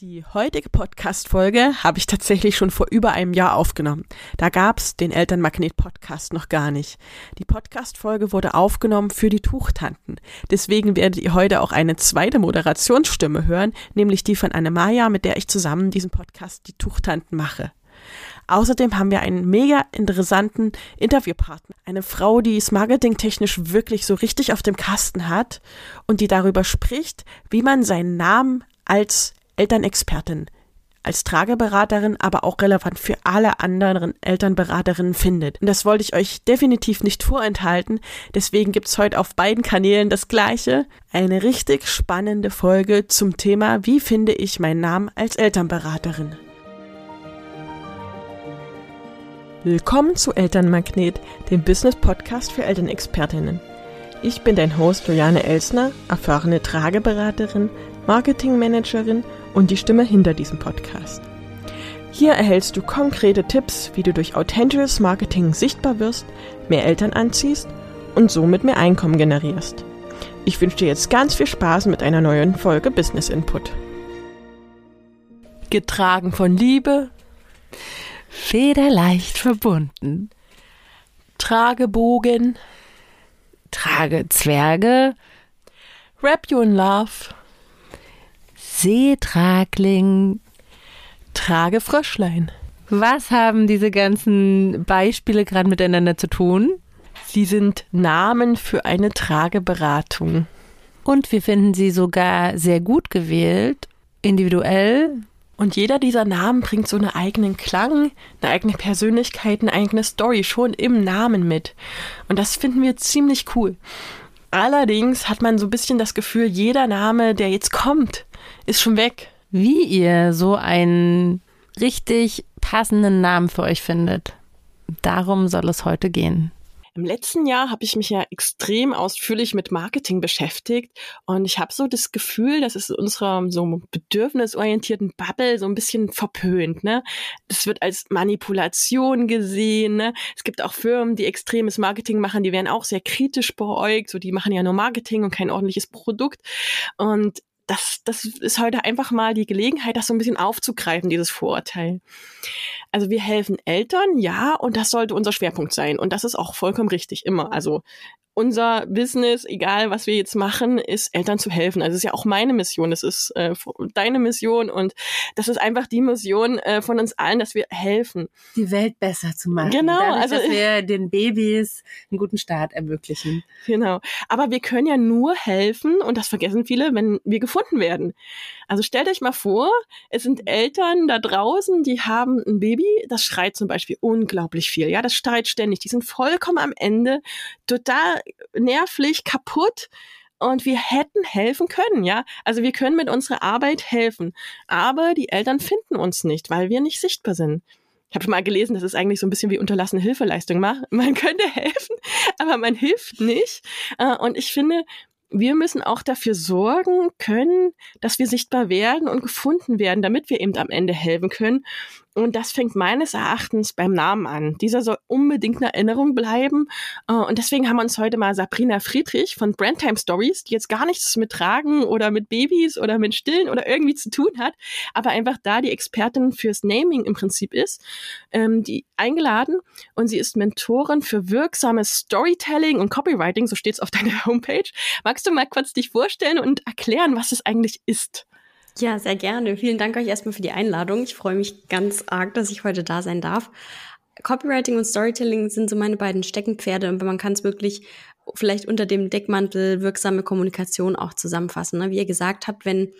Die heutige Podcast-Folge habe ich tatsächlich schon vor über einem Jahr aufgenommen. Da gab's den Elternmagnet-Podcast noch gar nicht. Die Podcast-Folge wurde aufgenommen für die Tuchtanten. Deswegen werdet ihr heute auch eine zweite Moderationsstimme hören, nämlich die von Annemaja, mit der ich zusammen diesen Podcast Die Tuchtanten mache. Außerdem haben wir einen mega interessanten Interviewpartner. Eine Frau, die es marketingtechnisch wirklich so richtig auf dem Kasten hat und die darüber spricht, wie man seinen Namen als Elternexpertin, als Trageberaterin, aber auch relevant für alle anderen Elternberaterinnen findet. Und das wollte ich euch definitiv nicht vorenthalten. Deswegen gibt's heute auf beiden Kanälen das gleiche. Eine richtig spannende Folge zum Thema, wie finde ich meinen Namen als Elternberaterin. Willkommen zu Elternmagnet, dem Business-Podcast für Elternexpertinnen. Ich bin dein Host Juliane Elsner, erfahrene Trageberaterin, Marketingmanagerin und die Stimme hinter diesem Podcast. Hier erhältst du konkrete Tipps, wie du durch authentisches Marketing sichtbar wirst, mehr Eltern anziehst und somit mehr Einkommen generierst. Ich wünsche dir jetzt ganz viel Spaß mit einer neuen Folge Business Input. Getragen von Liebe, federleicht verbunden, Tragebogen, Tragezwerge, Wrap You in Love, Seetragling, Tragefröschlein. Was haben diese ganzen Beispiele gerade miteinander zu tun? Sie sind Namen für eine Trageberatung. Und wir finden sie sogar sehr gut gewählt, individuell. Und jeder dieser Namen bringt so einen eigenen Klang, eine eigene Persönlichkeit, eine eigene Story schon im Namen mit. Und das finden wir ziemlich cool. Allerdings hat man so ein bisschen das Gefühl, jeder Name, der jetzt kommt, ist schon weg. Wie ihr so einen richtig passenden Namen für euch findet. Darum soll es heute gehen. Im letzten Jahr habe ich mich ja extrem ausführlich mit Marketing beschäftigt und ich habe so das Gefühl, dass es unserer so bedürfnisorientierten Bubble so ein bisschen verpönt. Ne? Das wird als Manipulation gesehen. Ne? Es gibt auch Firmen, die extremes Marketing machen, die werden auch sehr kritisch beäugt. So, die machen ja nur Marketing und kein ordentliches Produkt. Und das, das ist heute einfach mal die Gelegenheit, das so ein bisschen aufzugreifen, dieses Vorurteil. Also wir helfen Eltern, ja, und das sollte unser Schwerpunkt sein. Und das ist auch vollkommen richtig, immer. Also unser Business, egal was wir jetzt machen, ist Eltern zu helfen. Also es ist ja auch meine Mission, das ist äh, deine Mission und das ist einfach die Mission äh, von uns allen, dass wir helfen. Die Welt besser zu machen. Genau. Dadurch, also dass wir den Babys einen guten Start ermöglichen. Genau. Aber wir können ja nur helfen und das vergessen viele, wenn wir gefunden werden. Also stellt euch mal vor, es sind Eltern da draußen, die haben ein Baby, das schreit zum Beispiel unglaublich viel. Ja, das schreit ständig. Die sind vollkommen am Ende, total nervlich, kaputt. Und wir hätten helfen können, ja. Also wir können mit unserer Arbeit helfen. Aber die Eltern finden uns nicht, weil wir nicht sichtbar sind. Ich habe mal gelesen, das ist eigentlich so ein bisschen wie unterlassene Hilfeleistung. Man könnte helfen, aber man hilft nicht. Äh, und ich finde, wir müssen auch dafür sorgen können, dass wir sichtbar werden und gefunden werden, damit wir eben am Ende helfen können. Und das fängt meines Erachtens beim Namen an. Dieser soll unbedingt eine Erinnerung bleiben. Äh, und deswegen haben wir uns heute mal Sabrina Friedrich von Brandtime Stories, die jetzt gar nichts mit Tragen oder mit Babys oder mit Stillen oder irgendwie zu tun hat, aber einfach da die Expertin fürs Naming im Prinzip ist, ähm, die eingeladen. Und sie ist Mentorin für wirksames Storytelling und Copywriting, so steht es auf deiner Homepage. Magst du mal kurz dich vorstellen und erklären, was es eigentlich ist? Ja, sehr gerne. Vielen Dank euch erstmal für die Einladung. Ich freue mich ganz arg, dass ich heute da sein darf. Copywriting und Storytelling sind so meine beiden Steckenpferde und man kann es wirklich vielleicht unter dem Deckmantel wirksame Kommunikation auch zusammenfassen. Ne? Wie ihr gesagt habt, wenn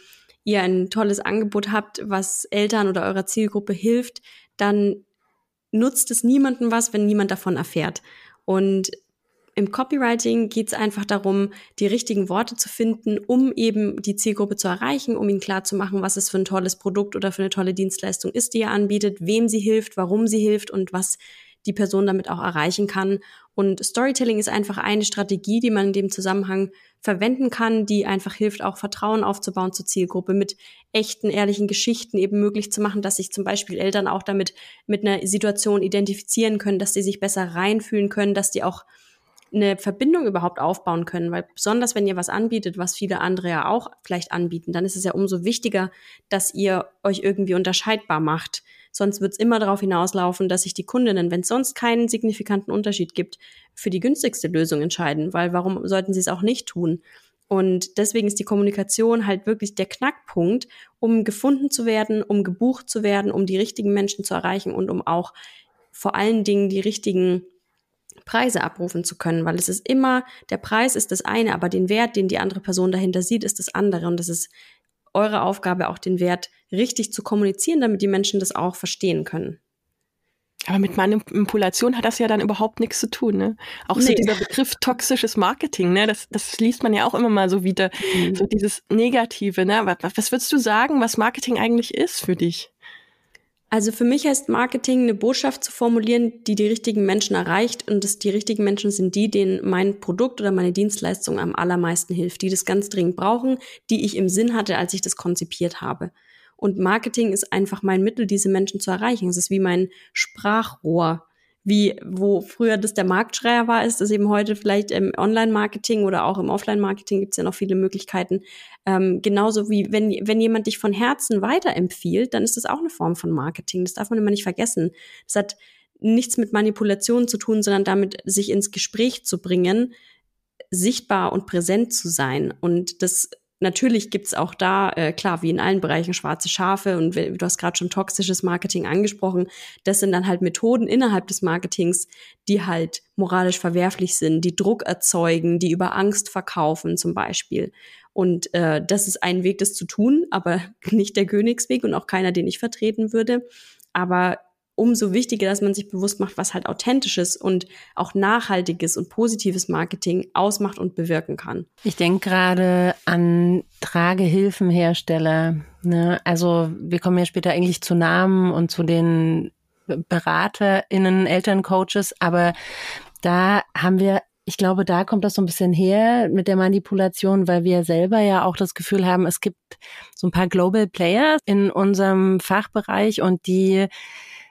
ihr ein tolles Angebot habt, was Eltern oder eurer Zielgruppe hilft, dann nutzt es niemandem was, wenn niemand davon erfährt. Und im Copywriting geht es einfach darum, die richtigen Worte zu finden, um eben die Zielgruppe zu erreichen, um ihnen klarzumachen, was es für ein tolles Produkt oder für eine tolle Dienstleistung ist, die ihr anbietet, wem sie hilft, warum sie hilft und was die Person damit auch erreichen kann. Und Storytelling ist einfach eine Strategie, die man in dem Zusammenhang verwenden kann, die einfach hilft, auch Vertrauen aufzubauen zur Zielgruppe, mit echten, ehrlichen Geschichten eben möglich zu machen, dass sich zum Beispiel Eltern auch damit mit einer Situation identifizieren können, dass sie sich besser reinfühlen können, dass die auch eine Verbindung überhaupt aufbauen können, weil besonders wenn ihr was anbietet, was viele andere ja auch vielleicht anbieten, dann ist es ja umso wichtiger, dass ihr euch irgendwie unterscheidbar macht. Sonst wird es immer darauf hinauslaufen, dass sich die Kundinnen, wenn es sonst keinen signifikanten Unterschied gibt, für die günstigste Lösung entscheiden, weil warum sollten sie es auch nicht tun? Und deswegen ist die Kommunikation halt wirklich der Knackpunkt, um gefunden zu werden, um gebucht zu werden, um die richtigen Menschen zu erreichen und um auch vor allen Dingen die richtigen Preise abrufen zu können, weil es ist immer, der Preis ist das eine, aber den Wert, den die andere Person dahinter sieht, ist das andere. Und es ist eure Aufgabe, auch den Wert richtig zu kommunizieren, damit die Menschen das auch verstehen können. Aber mit Manipulation hat das ja dann überhaupt nichts zu tun, ne? Auch nee. so dieser Begriff toxisches Marketing, ne? Das, das liest man ja auch immer mal so wieder, mhm. so dieses Negative, ne? Was, was würdest du sagen, was Marketing eigentlich ist für dich? Also für mich heißt Marketing eine Botschaft zu formulieren, die die richtigen Menschen erreicht und dass die richtigen Menschen sind die, denen mein Produkt oder meine Dienstleistung am allermeisten hilft, die das ganz dringend brauchen, die ich im Sinn hatte, als ich das konzipiert habe. Und Marketing ist einfach mein Mittel, diese Menschen zu erreichen. Es ist wie mein Sprachrohr wie wo früher das der Marktschreier war, ist das eben heute vielleicht im Online-Marketing oder auch im Offline-Marketing gibt es ja noch viele Möglichkeiten. Ähm, genauso wie wenn, wenn jemand dich von Herzen weiterempfiehlt, dann ist das auch eine Form von Marketing. Das darf man immer nicht vergessen. Das hat nichts mit Manipulation zu tun, sondern damit, sich ins Gespräch zu bringen, sichtbar und präsent zu sein. Und das Natürlich gibt's auch da, äh, klar, wie in allen Bereichen schwarze Schafe und du hast gerade schon toxisches Marketing angesprochen. Das sind dann halt Methoden innerhalb des Marketings, die halt moralisch verwerflich sind, die Druck erzeugen, die über Angst verkaufen zum Beispiel. Und äh, das ist ein Weg, das zu tun, aber nicht der Königsweg und auch keiner, den ich vertreten würde. Aber umso wichtiger, dass man sich bewusst macht, was halt authentisches und auch nachhaltiges und positives Marketing ausmacht und bewirken kann. Ich denke gerade an Tragehilfenhersteller. Ne? Also wir kommen ja später eigentlich zu Namen und zu den BeraterInnen, Elterncoaches, aber da haben wir ich glaube, da kommt das so ein bisschen her mit der Manipulation, weil wir selber ja auch das Gefühl haben, es gibt so ein paar Global Players in unserem Fachbereich und die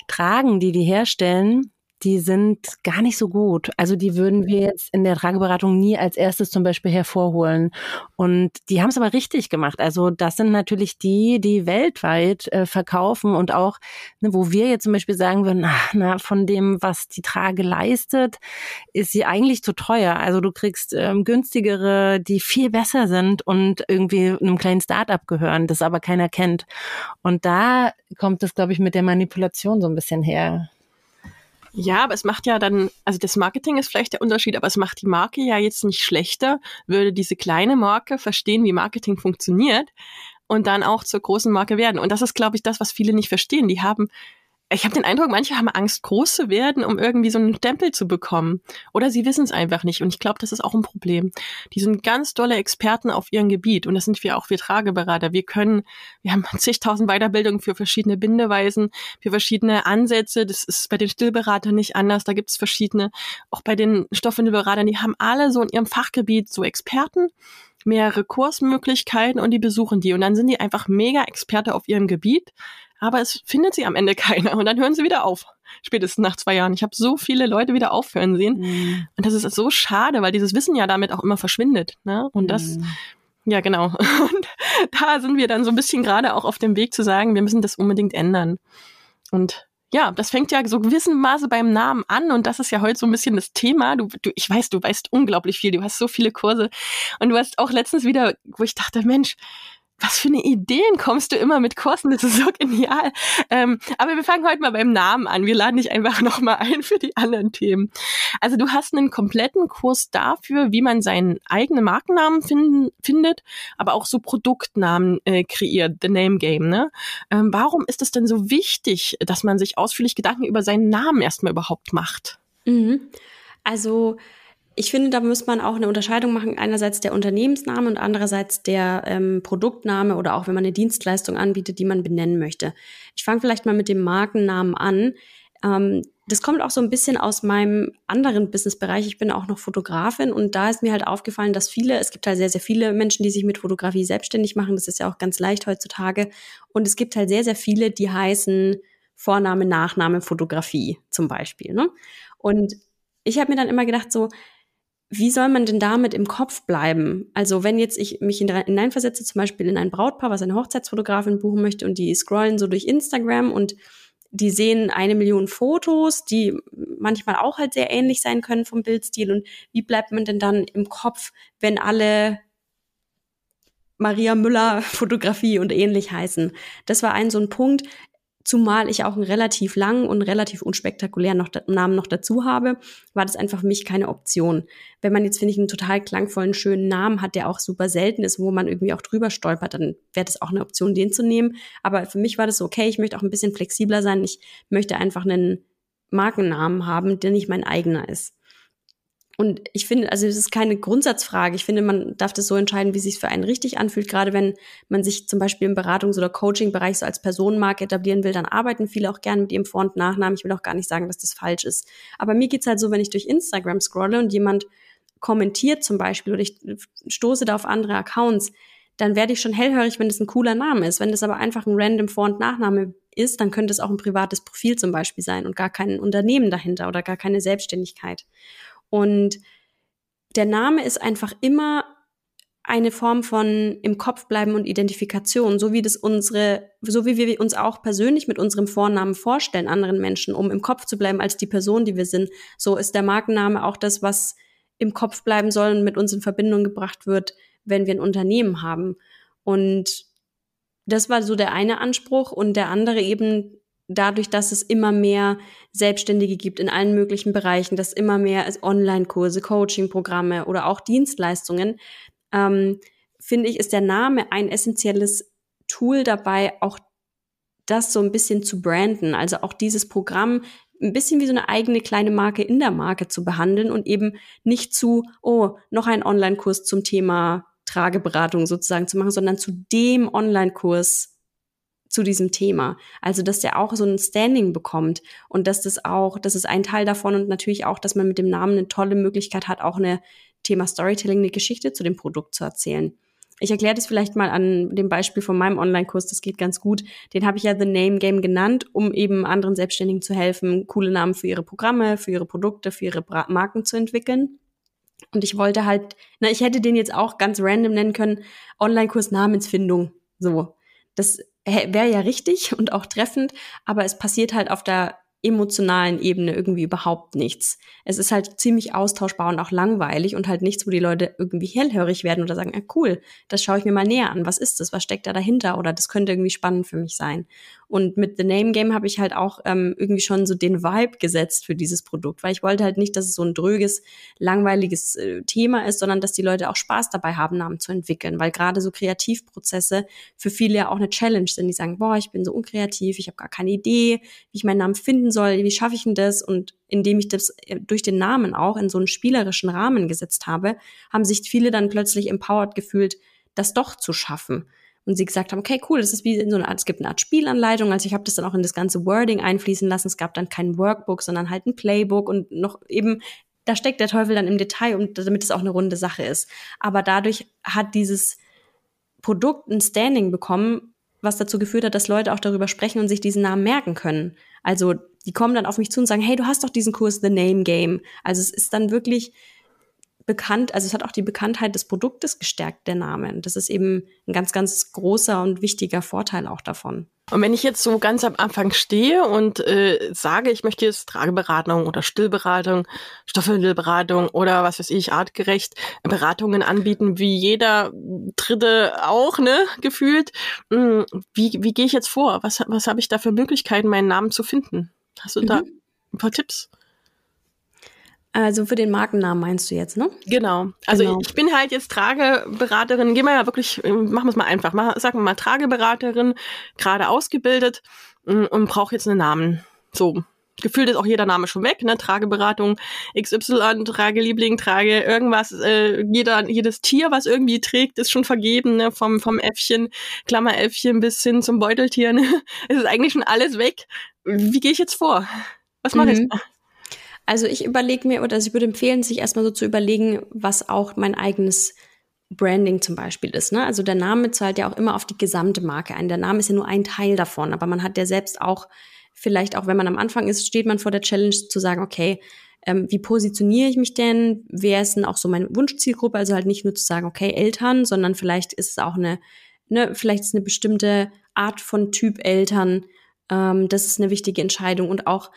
tragen, die die herstellen, die sind gar nicht so gut. Also die würden wir jetzt in der Trageberatung nie als erstes zum Beispiel hervorholen. Und die haben es aber richtig gemacht. Also das sind natürlich die, die weltweit äh, verkaufen und auch, ne, wo wir jetzt zum Beispiel sagen würden, na, na, von dem, was die Trage leistet, ist sie eigentlich zu teuer. Also du kriegst ähm, günstigere, die viel besser sind und irgendwie einem kleinen Start-up gehören, das aber keiner kennt. Und da kommt es, glaube ich, mit der Manipulation so ein bisschen her. Ja, aber es macht ja dann, also das Marketing ist vielleicht der Unterschied, aber es macht die Marke ja jetzt nicht schlechter, würde diese kleine Marke verstehen, wie Marketing funktioniert und dann auch zur großen Marke werden. Und das ist, glaube ich, das, was viele nicht verstehen. Die haben ich habe den Eindruck, manche haben Angst, groß zu werden, um irgendwie so einen Stempel zu bekommen. Oder sie wissen es einfach nicht. Und ich glaube, das ist auch ein Problem. Die sind ganz tolle Experten auf ihrem Gebiet. Und das sind wir auch, wir Trageberater. Wir können, wir haben zigtausend Weiterbildungen für verschiedene Bindeweisen, für verschiedene Ansätze. Das ist bei den Stillberatern nicht anders. Da gibt es verschiedene. Auch bei den Stoffwindelberatern, die haben alle so in ihrem Fachgebiet so Experten mehrere Kursmöglichkeiten und die besuchen die. Und dann sind die einfach mega Experte auf ihrem Gebiet aber es findet sie am Ende keiner und dann hören sie wieder auf. Spätestens nach zwei Jahren. Ich habe so viele Leute wieder aufhören sehen. Mhm. Und das ist so schade, weil dieses Wissen ja damit auch immer verschwindet. Ne? Und das, mhm. ja genau. Und da sind wir dann so ein bisschen gerade auch auf dem Weg zu sagen, wir müssen das unbedingt ändern. Und ja, das fängt ja so gewissen Maße beim Namen an und das ist ja heute so ein bisschen das Thema. Du, du, ich weiß, du weißt unglaublich viel, du hast so viele Kurse und du hast auch letztens wieder, wo ich dachte, Mensch, was für eine Ideen kommst du immer mit Kursen? Das ist so genial. Ähm, aber wir fangen heute mal beim Namen an. Wir laden dich einfach nochmal ein für die anderen Themen. Also du hast einen kompletten Kurs dafür, wie man seinen eigenen Markennamen finden, findet, aber auch so Produktnamen äh, kreiert, The Name Game. Ne? Ähm, warum ist es denn so wichtig, dass man sich ausführlich Gedanken über seinen Namen erstmal überhaupt macht? Mhm. Also ich finde, da muss man auch eine Unterscheidung machen. Einerseits der Unternehmensname und andererseits der ähm, Produktname oder auch wenn man eine Dienstleistung anbietet, die man benennen möchte. Ich fange vielleicht mal mit dem Markennamen an. Ähm, das kommt auch so ein bisschen aus meinem anderen Businessbereich. Ich bin auch noch Fotografin und da ist mir halt aufgefallen, dass viele, es gibt halt sehr, sehr viele Menschen, die sich mit Fotografie selbstständig machen. Das ist ja auch ganz leicht heutzutage. Und es gibt halt sehr, sehr viele, die heißen Vorname, Nachname, Fotografie zum Beispiel. Ne? Und ich habe mir dann immer gedacht, so, wie soll man denn damit im Kopf bleiben? Also wenn jetzt ich mich hineinversetze, zum Beispiel in ein Brautpaar, was eine Hochzeitsfotografin buchen möchte und die scrollen so durch Instagram und die sehen eine Million Fotos, die manchmal auch halt sehr ähnlich sein können vom Bildstil. Und wie bleibt man denn dann im Kopf, wenn alle Maria Müller Fotografie und ähnlich heißen? Das war ein so ein Punkt. Zumal ich auch einen relativ langen und relativ unspektakulären noch, Namen noch dazu habe, war das einfach für mich keine Option. Wenn man jetzt, finde ich, einen total klangvollen, schönen Namen hat, der auch super selten ist, wo man irgendwie auch drüber stolpert, dann wäre das auch eine Option, den zu nehmen. Aber für mich war das so, okay, ich möchte auch ein bisschen flexibler sein. Ich möchte einfach einen Markennamen haben, der nicht mein eigener ist. Und ich finde, also es ist keine Grundsatzfrage. Ich finde, man darf das so entscheiden, wie es sich für einen richtig anfühlt. Gerade wenn man sich zum Beispiel im Beratungs- oder Coaching-Bereich so als Personenmarke etablieren will, dann arbeiten viele auch gerne mit ihrem Vor- und Nachnamen. Ich will auch gar nicht sagen, dass das falsch ist. Aber mir geht's halt so, wenn ich durch Instagram scrolle und jemand kommentiert zum Beispiel oder ich stoße da auf andere Accounts, dann werde ich schon hellhörig, wenn das ein cooler Name ist. Wenn das aber einfach ein random Vor- und Nachname ist, dann könnte es auch ein privates Profil zum Beispiel sein und gar kein Unternehmen dahinter oder gar keine Selbstständigkeit. Und der Name ist einfach immer eine Form von im Kopf bleiben und Identifikation, so wie das unsere, so wie wir uns auch persönlich mit unserem Vornamen vorstellen anderen Menschen, um im Kopf zu bleiben als die Person, die wir sind. So ist der Markenname auch das, was im Kopf bleiben soll und mit uns in Verbindung gebracht wird, wenn wir ein Unternehmen haben. Und das war so der eine Anspruch und der andere eben dadurch, dass es immer mehr Selbstständige gibt in allen möglichen Bereichen, dass immer mehr Online-Kurse, Coaching-Programme oder auch Dienstleistungen, ähm, finde ich, ist der Name ein essentielles Tool dabei, auch das so ein bisschen zu branden. Also auch dieses Programm ein bisschen wie so eine eigene kleine Marke in der Marke zu behandeln und eben nicht zu, oh, noch ein Online-Kurs zum Thema Trageberatung sozusagen zu machen, sondern zu dem Online-Kurs zu diesem Thema. Also, dass der auch so ein Standing bekommt und dass das auch, das ist ein Teil davon und natürlich auch, dass man mit dem Namen eine tolle Möglichkeit hat, auch eine Thema Storytelling, eine Geschichte zu dem Produkt zu erzählen. Ich erkläre das vielleicht mal an dem Beispiel von meinem Online-Kurs, das geht ganz gut. Den habe ich ja The Name Game genannt, um eben anderen Selbstständigen zu helfen, coole Namen für ihre Programme, für ihre Produkte, für ihre Marken zu entwickeln. Und ich wollte halt, na, ich hätte den jetzt auch ganz random nennen können, Online-Kurs Namensfindung. So. Das wäre ja richtig und auch treffend, aber es passiert halt auf der emotionalen Ebene irgendwie überhaupt nichts. Es ist halt ziemlich austauschbar und auch langweilig und halt nichts, wo die Leute irgendwie hellhörig werden oder sagen, ah, cool, das schaue ich mir mal näher an. Was ist das? Was steckt da dahinter? Oder das könnte irgendwie spannend für mich sein. Und mit The Name Game habe ich halt auch ähm, irgendwie schon so den Vibe gesetzt für dieses Produkt, weil ich wollte halt nicht, dass es so ein dröges, langweiliges äh, Thema ist, sondern dass die Leute auch Spaß dabei haben, Namen zu entwickeln, weil gerade so Kreativprozesse für viele ja auch eine Challenge sind. Die sagen, boah, ich bin so unkreativ, ich habe gar keine Idee, wie ich meinen Namen finden soll, wie schaffe ich denn das? Und indem ich das äh, durch den Namen auch in so einen spielerischen Rahmen gesetzt habe, haben sich viele dann plötzlich empowered gefühlt, das doch zu schaffen und sie gesagt haben, okay, cool, das ist wie so eine Art, es gibt eine Art Spielanleitung. Also ich habe das dann auch in das ganze Wording einfließen lassen. Es gab dann kein Workbook, sondern halt ein Playbook und noch eben, da steckt der Teufel dann im Detail, und damit es auch eine runde Sache ist. Aber dadurch hat dieses Produkt ein Standing bekommen, was dazu geführt hat, dass Leute auch darüber sprechen und sich diesen Namen merken können. Also die kommen dann auf mich zu und sagen, hey, du hast doch diesen Kurs The Name Game. Also es ist dann wirklich bekannt, also es hat auch die Bekanntheit des Produktes gestärkt, der Name. Das ist eben ein ganz, ganz großer und wichtiger Vorteil auch davon. Und wenn ich jetzt so ganz am Anfang stehe und äh, sage, ich möchte jetzt Trageberatung oder Stillberatung, Stoffwindelberatung oder was weiß ich, artgerecht Beratungen anbieten, wie jeder Dritte auch, ne, gefühlt. Hm, wie, wie gehe ich jetzt vor? Was, was habe ich da für Möglichkeiten, meinen Namen zu finden? Hast du mhm. da ein paar Tipps? Also für den Markennamen meinst du jetzt, ne? Genau. Also genau. ich bin halt jetzt Trageberaterin. Gehen wir ja wirklich, machen wir es mal einfach. Mach, sagen wir mal Trageberaterin, gerade ausgebildet mm, und brauche jetzt einen Namen. So. Gefühlt ist auch jeder Name schon weg, ne? Trageberatung, XY, Trageliebling, Trage, irgendwas, äh, jeder, jedes Tier, was irgendwie trägt, ist schon vergeben, ne? Vom, vom Äffchen, Klammeräffchen bis hin zum Beuteltier. Ne? Es ist eigentlich schon alles weg. Wie gehe ich jetzt vor? Was mache mhm. ich? Also ich überlege mir, oder ich würde empfehlen, sich erstmal so zu überlegen, was auch mein eigenes Branding zum Beispiel ist. Ne? Also der Name zahlt ja auch immer auf die gesamte Marke ein. Der Name ist ja nur ein Teil davon, aber man hat ja selbst auch, vielleicht auch wenn man am Anfang ist, steht man vor der Challenge zu sagen, okay, ähm, wie positioniere ich mich denn? Wer ist denn auch so meine Wunschzielgruppe? Also halt nicht nur zu sagen, okay, Eltern, sondern vielleicht ist es auch eine, ne, vielleicht ist eine bestimmte Art von Typ Eltern. Ähm, das ist eine wichtige Entscheidung und auch,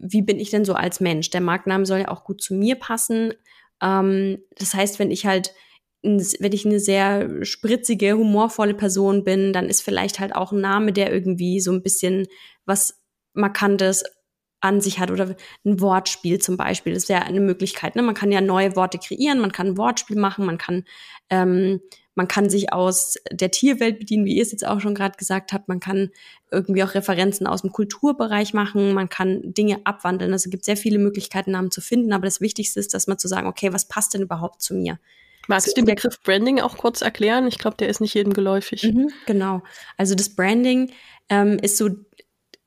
wie bin ich denn so als Mensch? Der Markenname soll ja auch gut zu mir passen. Ähm, das heißt, wenn ich halt wenn ich eine sehr spritzige, humorvolle Person bin, dann ist vielleicht halt auch ein Name, der irgendwie so ein bisschen was Markantes an sich hat oder ein Wortspiel zum Beispiel. Das wäre eine Möglichkeit. Ne? Man kann ja neue Worte kreieren, man kann ein Wortspiel machen, man kann ähm, man kann sich aus der Tierwelt bedienen, wie ihr es jetzt auch schon gerade gesagt habt. Man kann irgendwie auch Referenzen aus dem Kulturbereich machen. Man kann Dinge abwandeln. Also es gibt sehr viele Möglichkeiten, Namen zu finden. Aber das Wichtigste ist, dass man zu sagen, okay, was passt denn überhaupt zu mir? Magst du den Begriff Branding auch kurz erklären? Ich glaube, der ist nicht jedem geläufig. Mhm, genau. Also das Branding ähm, ist so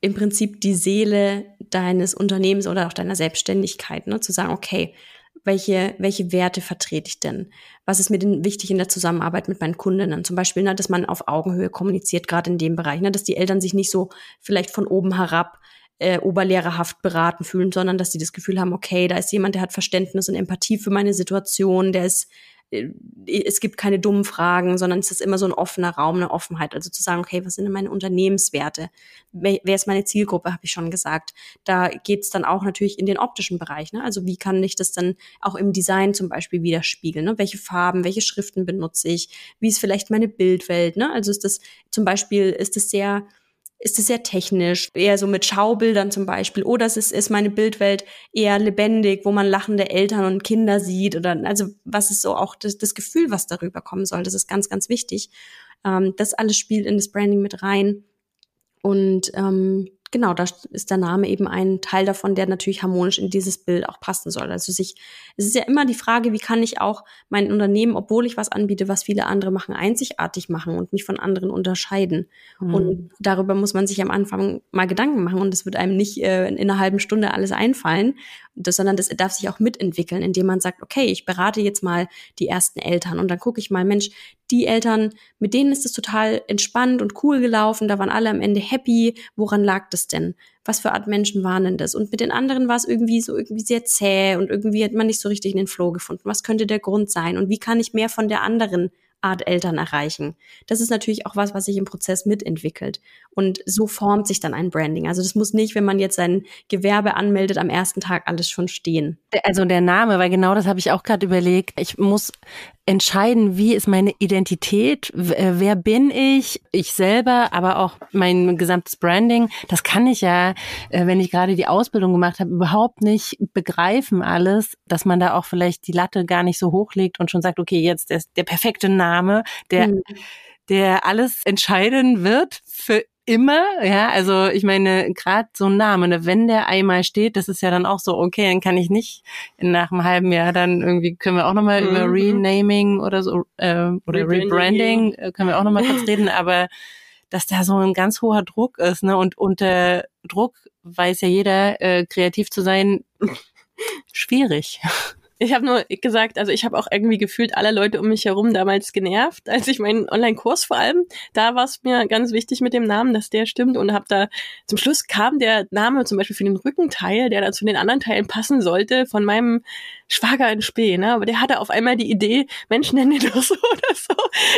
im Prinzip die Seele deines Unternehmens oder auch deiner Selbstständigkeit, ne? zu sagen, okay, welche, welche Werte vertrete ich denn? Was ist mir denn wichtig in der Zusammenarbeit mit meinen Kundinnen? Zum Beispiel, ne, dass man auf Augenhöhe kommuniziert, gerade in dem Bereich, ne, dass die Eltern sich nicht so vielleicht von oben herab äh, oberlehrerhaft beraten fühlen, sondern dass sie das Gefühl haben, okay, da ist jemand, der hat Verständnis und Empathie für meine Situation, der ist es gibt keine dummen Fragen, sondern es ist immer so ein offener Raum, eine Offenheit. Also zu sagen, okay, was sind denn meine Unternehmenswerte? Wer ist meine Zielgruppe, habe ich schon gesagt. Da geht es dann auch natürlich in den optischen Bereich. Ne? Also wie kann ich das dann auch im Design zum Beispiel widerspiegeln? Ne? Welche Farben, welche Schriften benutze ich? Wie ist vielleicht meine Bildwelt? Ne? Also ist das zum Beispiel, ist es sehr ist es sehr technisch, eher so mit Schaubildern zum Beispiel. Oder ist, ist meine Bildwelt eher lebendig, wo man lachende Eltern und Kinder sieht. Oder also was ist so auch das, das Gefühl, was darüber kommen soll. Das ist ganz, ganz wichtig. Ähm, das alles spielt in das Branding mit rein. Und ähm, genau, da ist der Name eben ein Teil davon, der natürlich harmonisch in dieses Bild auch passen soll. Also sich, es ist ja immer die Frage, wie kann ich auch mein Unternehmen, obwohl ich was anbiete, was viele andere machen, einzigartig machen und mich von anderen unterscheiden. Mhm. Und darüber muss man sich am Anfang mal Gedanken machen und es wird einem nicht äh, in einer halben Stunde alles einfallen das, sondern das darf sich auch mitentwickeln, indem man sagt, okay, ich berate jetzt mal die ersten Eltern und dann gucke ich mal, Mensch, die Eltern, mit denen ist es total entspannt und cool gelaufen, da waren alle am Ende happy. Woran lag das denn? Was für Art Menschen waren denn das? Und mit den anderen war es irgendwie so irgendwie sehr zäh und irgendwie hat man nicht so richtig in den Flow gefunden. Was könnte der Grund sein? Und wie kann ich mehr von der anderen Art Eltern erreichen. Das ist natürlich auch was, was sich im Prozess mitentwickelt. Und so formt sich dann ein Branding. Also das muss nicht, wenn man jetzt sein Gewerbe anmeldet, am ersten Tag alles schon stehen. Also der Name, weil genau das habe ich auch gerade überlegt. Ich muss entscheiden, wie ist meine Identität, äh, wer bin ich, ich selber, aber auch mein gesamtes Branding. Das kann ich ja, äh, wenn ich gerade die Ausbildung gemacht habe, überhaupt nicht begreifen alles, dass man da auch vielleicht die Latte gar nicht so hochlegt und schon sagt, okay, jetzt ist der perfekte Name, der mhm der alles entscheiden wird für immer, ja, also ich meine, gerade so ein Name, ne, wenn der einmal steht, das ist ja dann auch so, okay, dann kann ich nicht nach einem halben Jahr dann irgendwie, können wir auch nochmal mhm. über Renaming oder so, äh, oder Rebranding, Rebranding äh, können wir auch nochmal kurz reden, aber dass da so ein ganz hoher Druck ist, ne, und unter Druck weiß ja jeder, äh, kreativ zu sein, schwierig. Ich habe nur gesagt, also ich habe auch irgendwie gefühlt alle Leute um mich herum damals genervt, als ich meinen Online-Kurs vor allem, da war es mir ganz wichtig mit dem Namen, dass der stimmt und habe da zum Schluss kam der Name zum Beispiel für den Rückenteil, der dann zu den anderen Teilen passen sollte, von meinem Schwager in Spee, ne? Aber der hatte auf einmal die Idee, Menschen nennen den doch so oder so.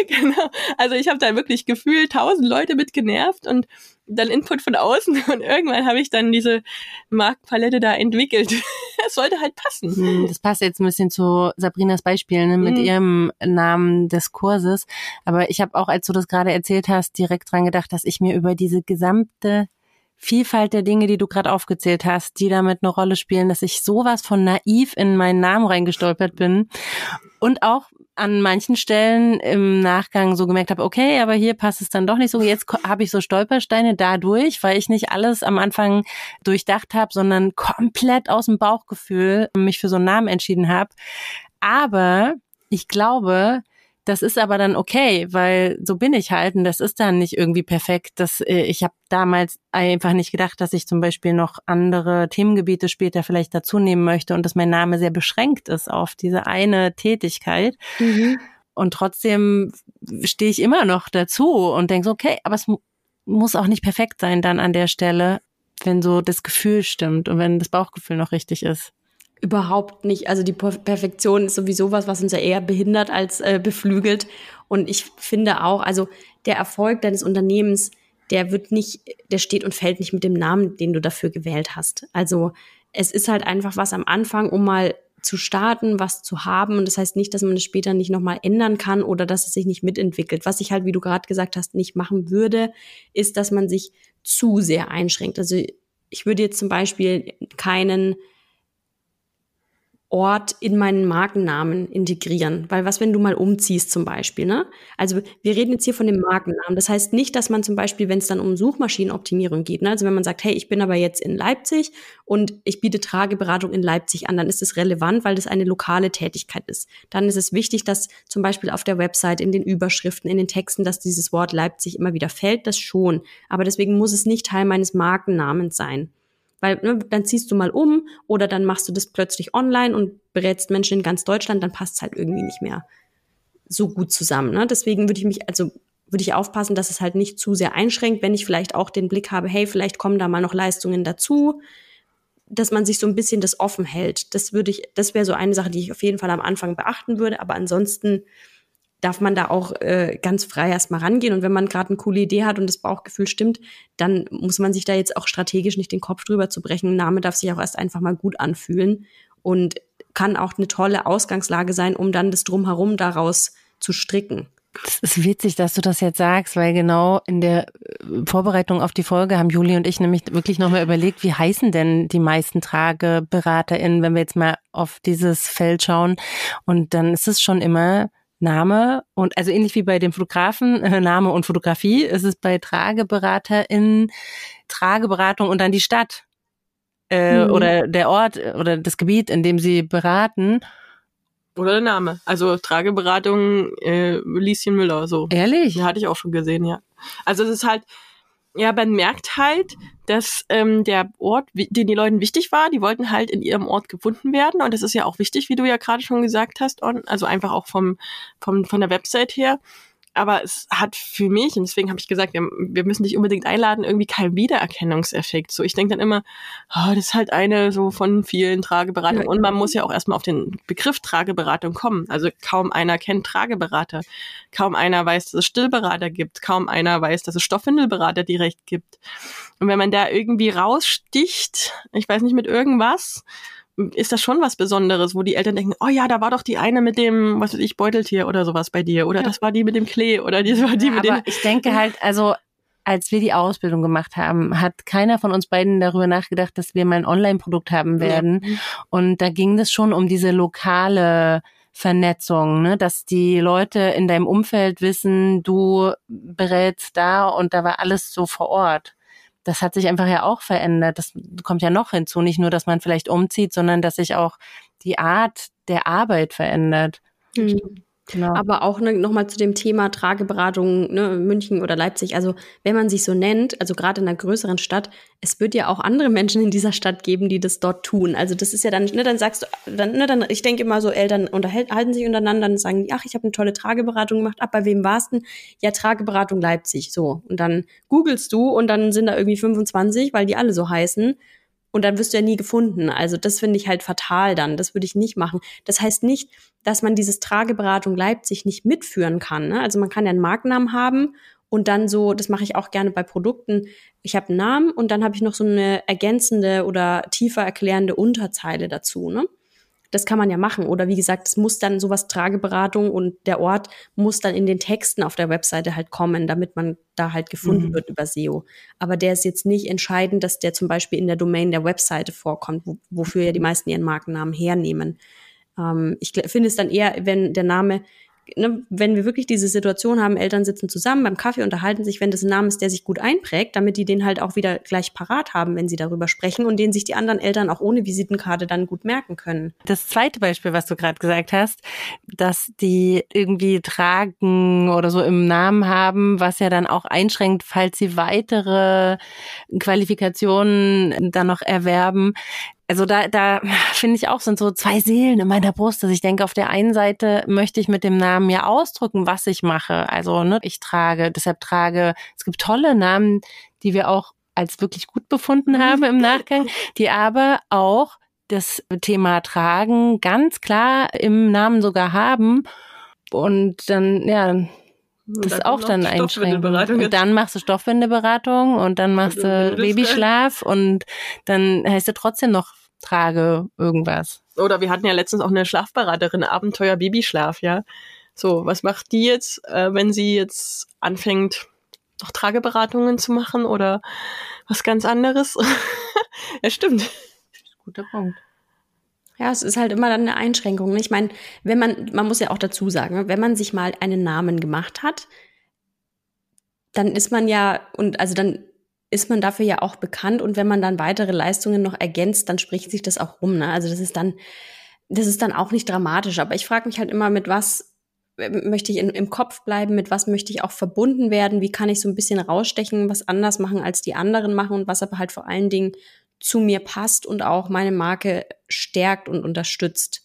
Genau. Also ich habe da wirklich gefühlt tausend Leute mit genervt und dann Input von außen und irgendwann habe ich dann diese Marktpalette da entwickelt. Es sollte halt passen. Hm, das passt jetzt ein bisschen zu Sabrinas Beispiel ne, mit mhm. ihrem Namen des Kurses. Aber ich habe auch, als du das gerade erzählt hast, direkt dran gedacht, dass ich mir über diese gesamte Vielfalt der Dinge, die du gerade aufgezählt hast, die damit eine Rolle spielen, dass ich sowas von naiv in meinen Namen reingestolpert bin und auch an manchen Stellen im Nachgang so gemerkt habe, okay, aber hier passt es dann doch nicht so. Jetzt habe ich so Stolpersteine dadurch, weil ich nicht alles am Anfang durchdacht habe, sondern komplett aus dem Bauchgefühl mich für so einen Namen entschieden habe. Aber ich glaube, das ist aber dann okay, weil so bin ich halt und das ist dann nicht irgendwie perfekt. Das, äh, ich habe damals einfach nicht gedacht, dass ich zum Beispiel noch andere Themengebiete später vielleicht dazu nehmen möchte und dass mein Name sehr beschränkt ist auf diese eine Tätigkeit. Mhm. Und trotzdem stehe ich immer noch dazu und denke so, okay, aber es muss auch nicht perfekt sein dann an der Stelle, wenn so das Gefühl stimmt und wenn das Bauchgefühl noch richtig ist. Überhaupt nicht. Also die Perfektion ist sowieso was, was uns ja eher behindert als äh, beflügelt. Und ich finde auch, also der Erfolg deines Unternehmens, der wird nicht, der steht und fällt nicht mit dem Namen, den du dafür gewählt hast. Also es ist halt einfach was am Anfang, um mal zu starten, was zu haben. Und das heißt nicht, dass man es später nicht nochmal ändern kann oder dass es sich nicht mitentwickelt. Was ich halt, wie du gerade gesagt hast, nicht machen würde, ist, dass man sich zu sehr einschränkt. Also ich würde jetzt zum Beispiel keinen Ort in meinen Markennamen integrieren. Weil was, wenn du mal umziehst zum Beispiel, ne? Also wir reden jetzt hier von dem Markennamen. Das heißt nicht, dass man zum Beispiel, wenn es dann um Suchmaschinenoptimierung geht, ne? also wenn man sagt, hey, ich bin aber jetzt in Leipzig und ich biete Trageberatung in Leipzig an, dann ist es relevant, weil das eine lokale Tätigkeit ist. Dann ist es wichtig, dass zum Beispiel auf der Website, in den Überschriften, in den Texten, dass dieses Wort Leipzig immer wieder fällt, das schon. Aber deswegen muss es nicht Teil meines Markennamens sein. Weil ne, dann ziehst du mal um oder dann machst du das plötzlich online und berätst Menschen in ganz Deutschland, dann passt es halt irgendwie nicht mehr so gut zusammen. Ne? Deswegen würde ich mich, also würde ich aufpassen, dass es halt nicht zu sehr einschränkt, wenn ich vielleicht auch den Blick habe, hey, vielleicht kommen da mal noch Leistungen dazu, dass man sich so ein bisschen das offen hält. Das würde ich, das wäre so eine Sache, die ich auf jeden Fall am Anfang beachten würde, aber ansonsten darf man da auch äh, ganz frei erstmal rangehen. Und wenn man gerade eine coole Idee hat und das Bauchgefühl stimmt, dann muss man sich da jetzt auch strategisch nicht den Kopf drüber zu brechen. Ein Name darf sich auch erst einfach mal gut anfühlen und kann auch eine tolle Ausgangslage sein, um dann das Drumherum daraus zu stricken. Es ist witzig, dass du das jetzt sagst, weil genau in der äh, Vorbereitung auf die Folge haben Juli und ich nämlich wirklich nochmal überlegt, wie heißen denn die meisten TrageberaterInnen, wenn wir jetzt mal auf dieses Feld schauen. Und dann ist es schon immer Name und also ähnlich wie bei dem Fotografen, äh, Name und Fotografie, ist es bei TrageberaterInnen Trageberatung und dann die Stadt äh, mhm. oder der Ort oder das Gebiet, in dem sie beraten. Oder der Name. Also Trageberatung äh, Lieschen Müller, so. Ehrlich? Ja, hatte ich auch schon gesehen, ja. Also es ist halt, ja, man merkt halt, dass ähm, der Ort, den die Leuten wichtig war, die wollten halt in ihrem Ort gefunden werden. Und das ist ja auch wichtig, wie du ja gerade schon gesagt hast, also einfach auch vom, vom, von der Website her aber es hat für mich, und deswegen habe ich gesagt, wir, wir, müssen dich unbedingt einladen, irgendwie keinen Wiedererkennungseffekt. So, ich denke dann immer, oh, das ist halt eine so von vielen Trageberatungen. Und man muss ja auch erstmal auf den Begriff Trageberatung kommen. Also kaum einer kennt Trageberater. Kaum einer weiß, dass es Stillberater gibt. Kaum einer weiß, dass es Stoffwindelberater direkt gibt. Und wenn man da irgendwie raussticht, ich weiß nicht, mit irgendwas, ist das schon was Besonderes, wo die Eltern denken, oh ja, da war doch die eine mit dem, was weiß ich, Beuteltier oder sowas bei dir. Oder ja. das war die mit dem Klee oder die war die ja, mit aber dem. Ich denke halt, also als wir die Ausbildung gemacht haben, hat keiner von uns beiden darüber nachgedacht, dass wir mal ein Online-Produkt haben werden. Ja. Und da ging es schon um diese lokale Vernetzung, ne? dass die Leute in deinem Umfeld wissen, du berätst da und da war alles so vor Ort das hat sich einfach ja auch verändert. Das kommt ja noch hinzu. Nicht nur, dass man vielleicht umzieht, sondern dass sich auch die Art der Arbeit verändert. Mhm. Genau. Aber auch ne, nochmal zu dem Thema Trageberatung, ne, München oder Leipzig. Also wenn man sich so nennt, also gerade in einer größeren Stadt, es wird ja auch andere Menschen in dieser Stadt geben, die das dort tun. Also das ist ja dann, ne, dann sagst du, dann, ne, dann, ich denke immer so, Eltern unterhalten sich untereinander und sagen, ach, ich habe eine tolle Trageberatung gemacht. Ach, bei wem warst du? Ja, Trageberatung Leipzig. So. Und dann googelst du und dann sind da irgendwie 25, weil die alle so heißen und dann wirst du ja nie gefunden. Also das finde ich halt fatal dann. Das würde ich nicht machen. Das heißt nicht, dass man dieses Trageberatung Leipzig nicht mitführen kann. Ne? Also man kann ja einen Markennamen haben und dann so, das mache ich auch gerne bei Produkten. Ich habe einen Namen und dann habe ich noch so eine ergänzende oder tiefer erklärende Unterzeile dazu. Ne? Das kann man ja machen. Oder wie gesagt, es muss dann sowas Trageberatung und der Ort muss dann in den Texten auf der Webseite halt kommen, damit man da halt gefunden mhm. wird über SEO. Aber der ist jetzt nicht entscheidend, dass der zum Beispiel in der Domain der Webseite vorkommt, wo, wofür ja die meisten ihren Markennamen hernehmen. Ähm, ich finde es dann eher, wenn der Name ne, wenn wir wirklich diese Situation haben, Eltern sitzen zusammen beim Kaffee, unterhalten sich, wenn das ein Name ist, der sich gut einprägt, damit die den halt auch wieder gleich parat haben, wenn sie darüber sprechen und den sich die anderen Eltern auch ohne Visitenkarte dann gut merken können. Das zweite Beispiel, was du gerade gesagt hast, dass die irgendwie tragen oder so im Namen haben, was ja dann auch einschränkt, falls sie weitere Qualifikationen dann noch erwerben also da, da finde ich auch, sind so zwei Seelen in meiner Brust, dass ich denke, auf der einen Seite möchte ich mit dem Namen ja ausdrücken, was ich mache. Also, ne, ich trage, deshalb trage, es gibt tolle Namen, die wir auch als wirklich gut befunden haben im Nachgang, die aber auch das Thema Tragen ganz klar im Namen sogar haben und dann, ja, das ist auch dann einschränken. Und dann machst du Stoffwindeberatung und dann machst du Babyschlaf und dann heißt du trotzdem noch Trage irgendwas. Oder wir hatten ja letztens auch eine Schlafberaterin, Abenteuer Babyschlaf, ja. So, was macht die jetzt, äh, wenn sie jetzt anfängt, noch Trageberatungen zu machen oder was ganz anderes? ja, stimmt. Guter Punkt. Ja, es ist halt immer dann eine Einschränkung. Ne? Ich meine, wenn man, man muss ja auch dazu sagen, wenn man sich mal einen Namen gemacht hat, dann ist man ja, und also dann ist man dafür ja auch bekannt und wenn man dann weitere Leistungen noch ergänzt, dann spricht sich das auch rum. Ne? Also das ist dann, das ist dann auch nicht dramatisch. Aber ich frage mich halt immer, mit was möchte ich in, im Kopf bleiben, mit was möchte ich auch verbunden werden, wie kann ich so ein bisschen rausstechen, was anders machen als die anderen machen und was aber halt vor allen Dingen zu mir passt und auch meine Marke stärkt und unterstützt.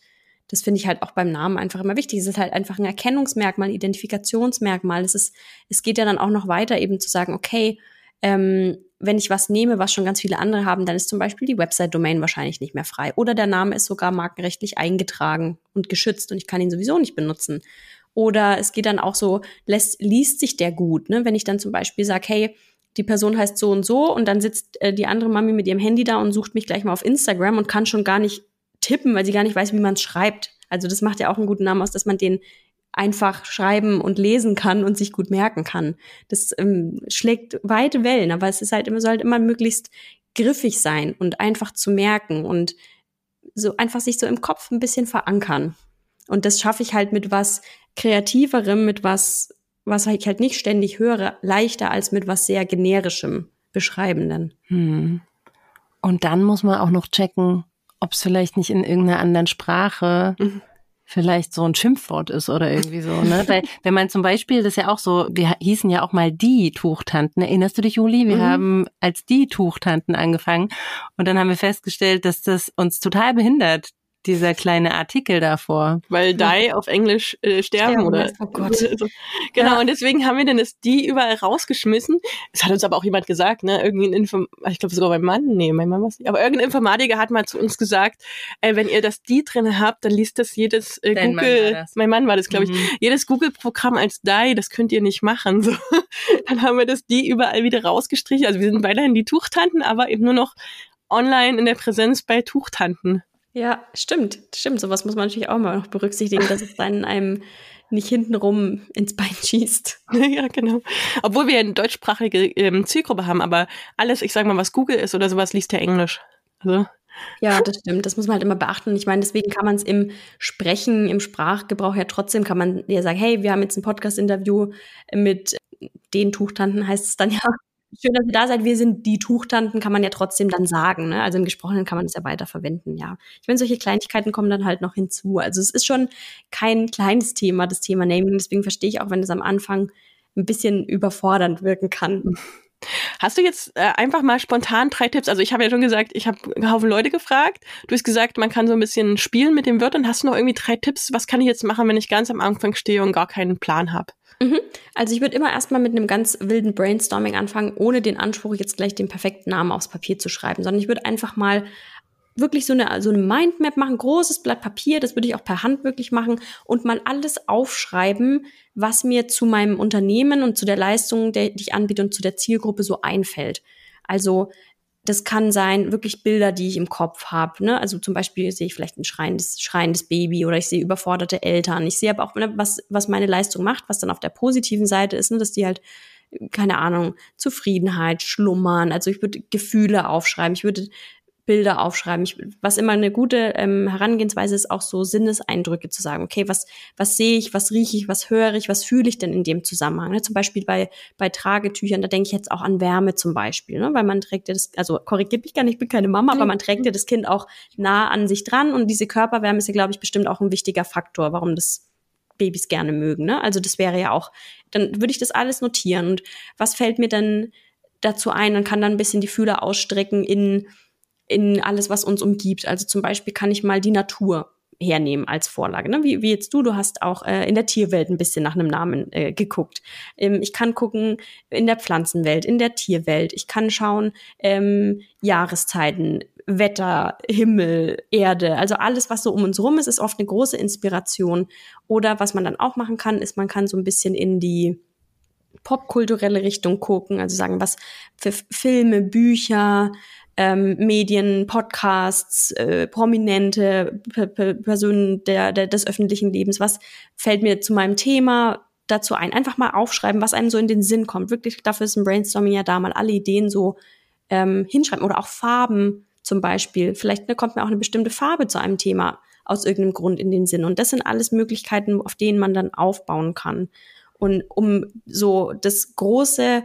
Das finde ich halt auch beim Namen einfach immer wichtig. Es ist halt einfach ein Erkennungsmerkmal, ein Identifikationsmerkmal. Es ist, es geht ja dann auch noch weiter, eben zu sagen, okay, ähm, wenn ich was nehme, was schon ganz viele andere haben, dann ist zum Beispiel die Website-Domain wahrscheinlich nicht mehr frei. Oder der Name ist sogar markenrechtlich eingetragen und geschützt und ich kann ihn sowieso nicht benutzen. Oder es geht dann auch so, lässt, liest sich der gut. Ne? Wenn ich dann zum Beispiel sage, hey, die Person heißt so und so und dann sitzt äh, die andere Mami mit ihrem Handy da und sucht mich gleich mal auf Instagram und kann schon gar nicht tippen, weil sie gar nicht weiß, wie man es schreibt. Also das macht ja auch einen guten Namen aus, dass man den einfach schreiben und lesen kann und sich gut merken kann. Das ähm, schlägt weite Wellen, aber es ist halt immer, soll halt immer möglichst griffig sein und einfach zu merken und so einfach sich so im Kopf ein bisschen verankern. Und das schaffe ich halt mit was kreativerem, mit was was ich halt nicht ständig höre, leichter als mit was sehr generischem beschreibenden. Hm. Und dann muss man auch noch checken, ob es vielleicht nicht in irgendeiner anderen Sprache mhm. vielleicht so ein Schimpfwort ist oder irgendwie so. Ne? Weil wenn man zum Beispiel, das ist ja auch so, wir hießen ja auch mal die Tuchtanten. Erinnerst du dich, Juli? Wir mhm. haben als die Tuchtanten angefangen und dann haben wir festgestellt, dass das uns total behindert, dieser kleine Artikel davor. Weil die auf Englisch äh, sterben, sterben, oder? Oh Gott. Genau, ja. und deswegen haben wir dann das die überall rausgeschmissen. Es hat uns aber auch jemand gesagt, ne, irgendwie ein Inform ich glaube sogar mein Mann, nee, mein Mann was nicht, aber irgendein Informatiker hat mal zu uns gesagt, äh, wenn ihr das die drin habt, dann liest das jedes äh, Google, Mann mein Mann war das, glaube ich, mhm. jedes Google-Programm als die, das könnt ihr nicht machen. So. dann haben wir das die überall wieder rausgestrichen. Also wir sind weiterhin die Tuchtanten, aber eben nur noch online in der Präsenz bei Tuchtanten. Ja, stimmt, stimmt. Sowas muss man natürlich auch mal noch berücksichtigen, dass es dann einem nicht hintenrum ins Bein schießt. ja, genau. Obwohl wir eine deutschsprachige ähm, Zielgruppe haben, aber alles, ich sag mal, was Google ist oder sowas, liest ja Englisch. Also. Ja, das stimmt. Das muss man halt immer beachten. Ich meine, deswegen kann man es im Sprechen, im Sprachgebrauch ja trotzdem, kann man ja sagen, hey, wir haben jetzt ein Podcast-Interview mit den Tuchtanten, heißt es dann ja. Schön, dass ihr da seid. Wir sind die Tuchtanten, kann man ja trotzdem dann sagen. Ne? Also im Gesprochenen kann man das ja weiter verwenden, ja. Ich meine, solche Kleinigkeiten kommen dann halt noch hinzu. Also es ist schon kein kleines Thema, das Thema Naming. Deswegen verstehe ich auch, wenn es am Anfang ein bisschen überfordernd wirken kann. Hast du jetzt äh, einfach mal spontan drei Tipps? Also ich habe ja schon gesagt, ich habe einen Haufen Leute gefragt. Du hast gesagt, man kann so ein bisschen spielen mit den Wörtern. Hast du noch irgendwie drei Tipps? Was kann ich jetzt machen, wenn ich ganz am Anfang stehe und gar keinen Plan habe? Mhm. Also ich würde immer erstmal mit einem ganz wilden Brainstorming anfangen, ohne den Anspruch, jetzt gleich den perfekten Namen aufs Papier zu schreiben, sondern ich würde einfach mal wirklich so eine, so eine Mindmap machen, großes Blatt Papier, das würde ich auch per Hand wirklich machen und mal alles aufschreiben, was mir zu meinem Unternehmen und zu der Leistung, die ich anbiete und zu der Zielgruppe so einfällt. Also das kann sein, wirklich Bilder, die ich im Kopf habe. Ne? Also zum Beispiel sehe ich vielleicht ein schreiendes, schreiendes Baby oder ich sehe überforderte Eltern. Ich sehe aber auch, ne, was, was meine Leistung macht, was dann auf der positiven Seite ist, ne? dass die halt keine Ahnung, Zufriedenheit, Schlummern. Also ich würde Gefühle aufschreiben. Ich würde Bilder aufschreiben. Ich, was immer eine gute ähm, Herangehensweise ist, auch so Sinneseindrücke zu sagen. Okay, was, was sehe ich, was rieche ich, was höre ich, was fühle ich denn in dem Zusammenhang? Ne? Zum Beispiel bei, bei Tragetüchern, da denke ich jetzt auch an Wärme zum Beispiel, ne? weil man trägt ja das, also korrigiert mich gar nicht, ich bin keine Mama, aber man trägt ja das Kind auch nah an sich dran und diese Körperwärme ist ja, glaube ich, bestimmt auch ein wichtiger Faktor, warum das Babys gerne mögen. Ne? Also das wäre ja auch, dann würde ich das alles notieren. Und was fällt mir dann dazu ein? Man kann dann ein bisschen die Fühler ausstrecken in in alles, was uns umgibt. Also zum Beispiel kann ich mal die Natur hernehmen als Vorlage. Ne? Wie, wie jetzt du, du hast auch äh, in der Tierwelt ein bisschen nach einem Namen äh, geguckt. Ähm, ich kann gucken in der Pflanzenwelt, in der Tierwelt. Ich kann schauen, ähm, Jahreszeiten. Wetter, Himmel, Erde, also alles, was so um uns rum ist, ist oft eine große Inspiration. Oder was man dann auch machen kann, ist, man kann so ein bisschen in die popkulturelle Richtung gucken, also sagen, was für Filme, Bücher, ähm, Medien, Podcasts, äh, prominente P P Personen der, der, des öffentlichen Lebens, was fällt mir zu meinem Thema dazu ein? Einfach mal aufschreiben, was einem so in den Sinn kommt. Wirklich, dafür ist ein Brainstorming ja da, mal alle Ideen so ähm, hinschreiben oder auch Farben zum Beispiel. Vielleicht ne, kommt mir auch eine bestimmte Farbe zu einem Thema aus irgendeinem Grund in den Sinn. Und das sind alles Möglichkeiten, auf denen man dann aufbauen kann. Und um so das große,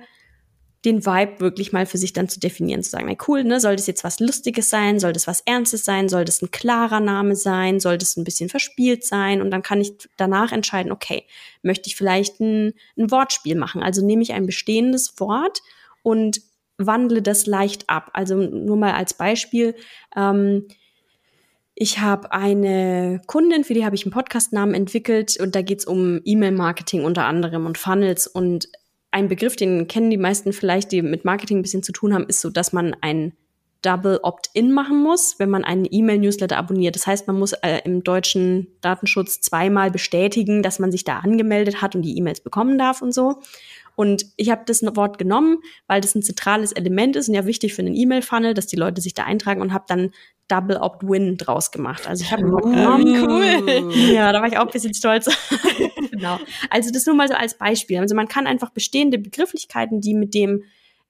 den Vibe wirklich mal für sich dann zu definieren, zu sagen, na cool, ne, soll das jetzt was Lustiges sein, soll das was Ernstes sein, soll das ein klarer Name sein, soll das ein bisschen verspielt sein und dann kann ich danach entscheiden, okay, möchte ich vielleicht ein, ein Wortspiel machen, also nehme ich ein bestehendes Wort und wandle das leicht ab. Also nur mal als Beispiel. Ähm, ich habe eine Kundin, für die habe ich einen Podcastnamen entwickelt und da geht es um E-Mail-Marketing unter anderem und Funnels und ein Begriff, den kennen die meisten vielleicht, die mit Marketing ein bisschen zu tun haben, ist so, dass man ein Double Opt-in machen muss, wenn man einen E-Mail-Newsletter abonniert. Das heißt, man muss äh, im deutschen Datenschutz zweimal bestätigen, dass man sich da angemeldet hat und die E-Mails bekommen darf und so. Und ich habe das Wort genommen, weil das ein zentrales Element ist und ja wichtig für einen E-Mail-Funnel, dass die Leute sich da eintragen und habe dann Double Opt-Win draus gemacht. Also ich habe Wort genommen. Cool. Ja, da war ich auch ein bisschen stolz. genau. Also das nur mal so als Beispiel. Also man kann einfach bestehende Begrifflichkeiten, die mit dem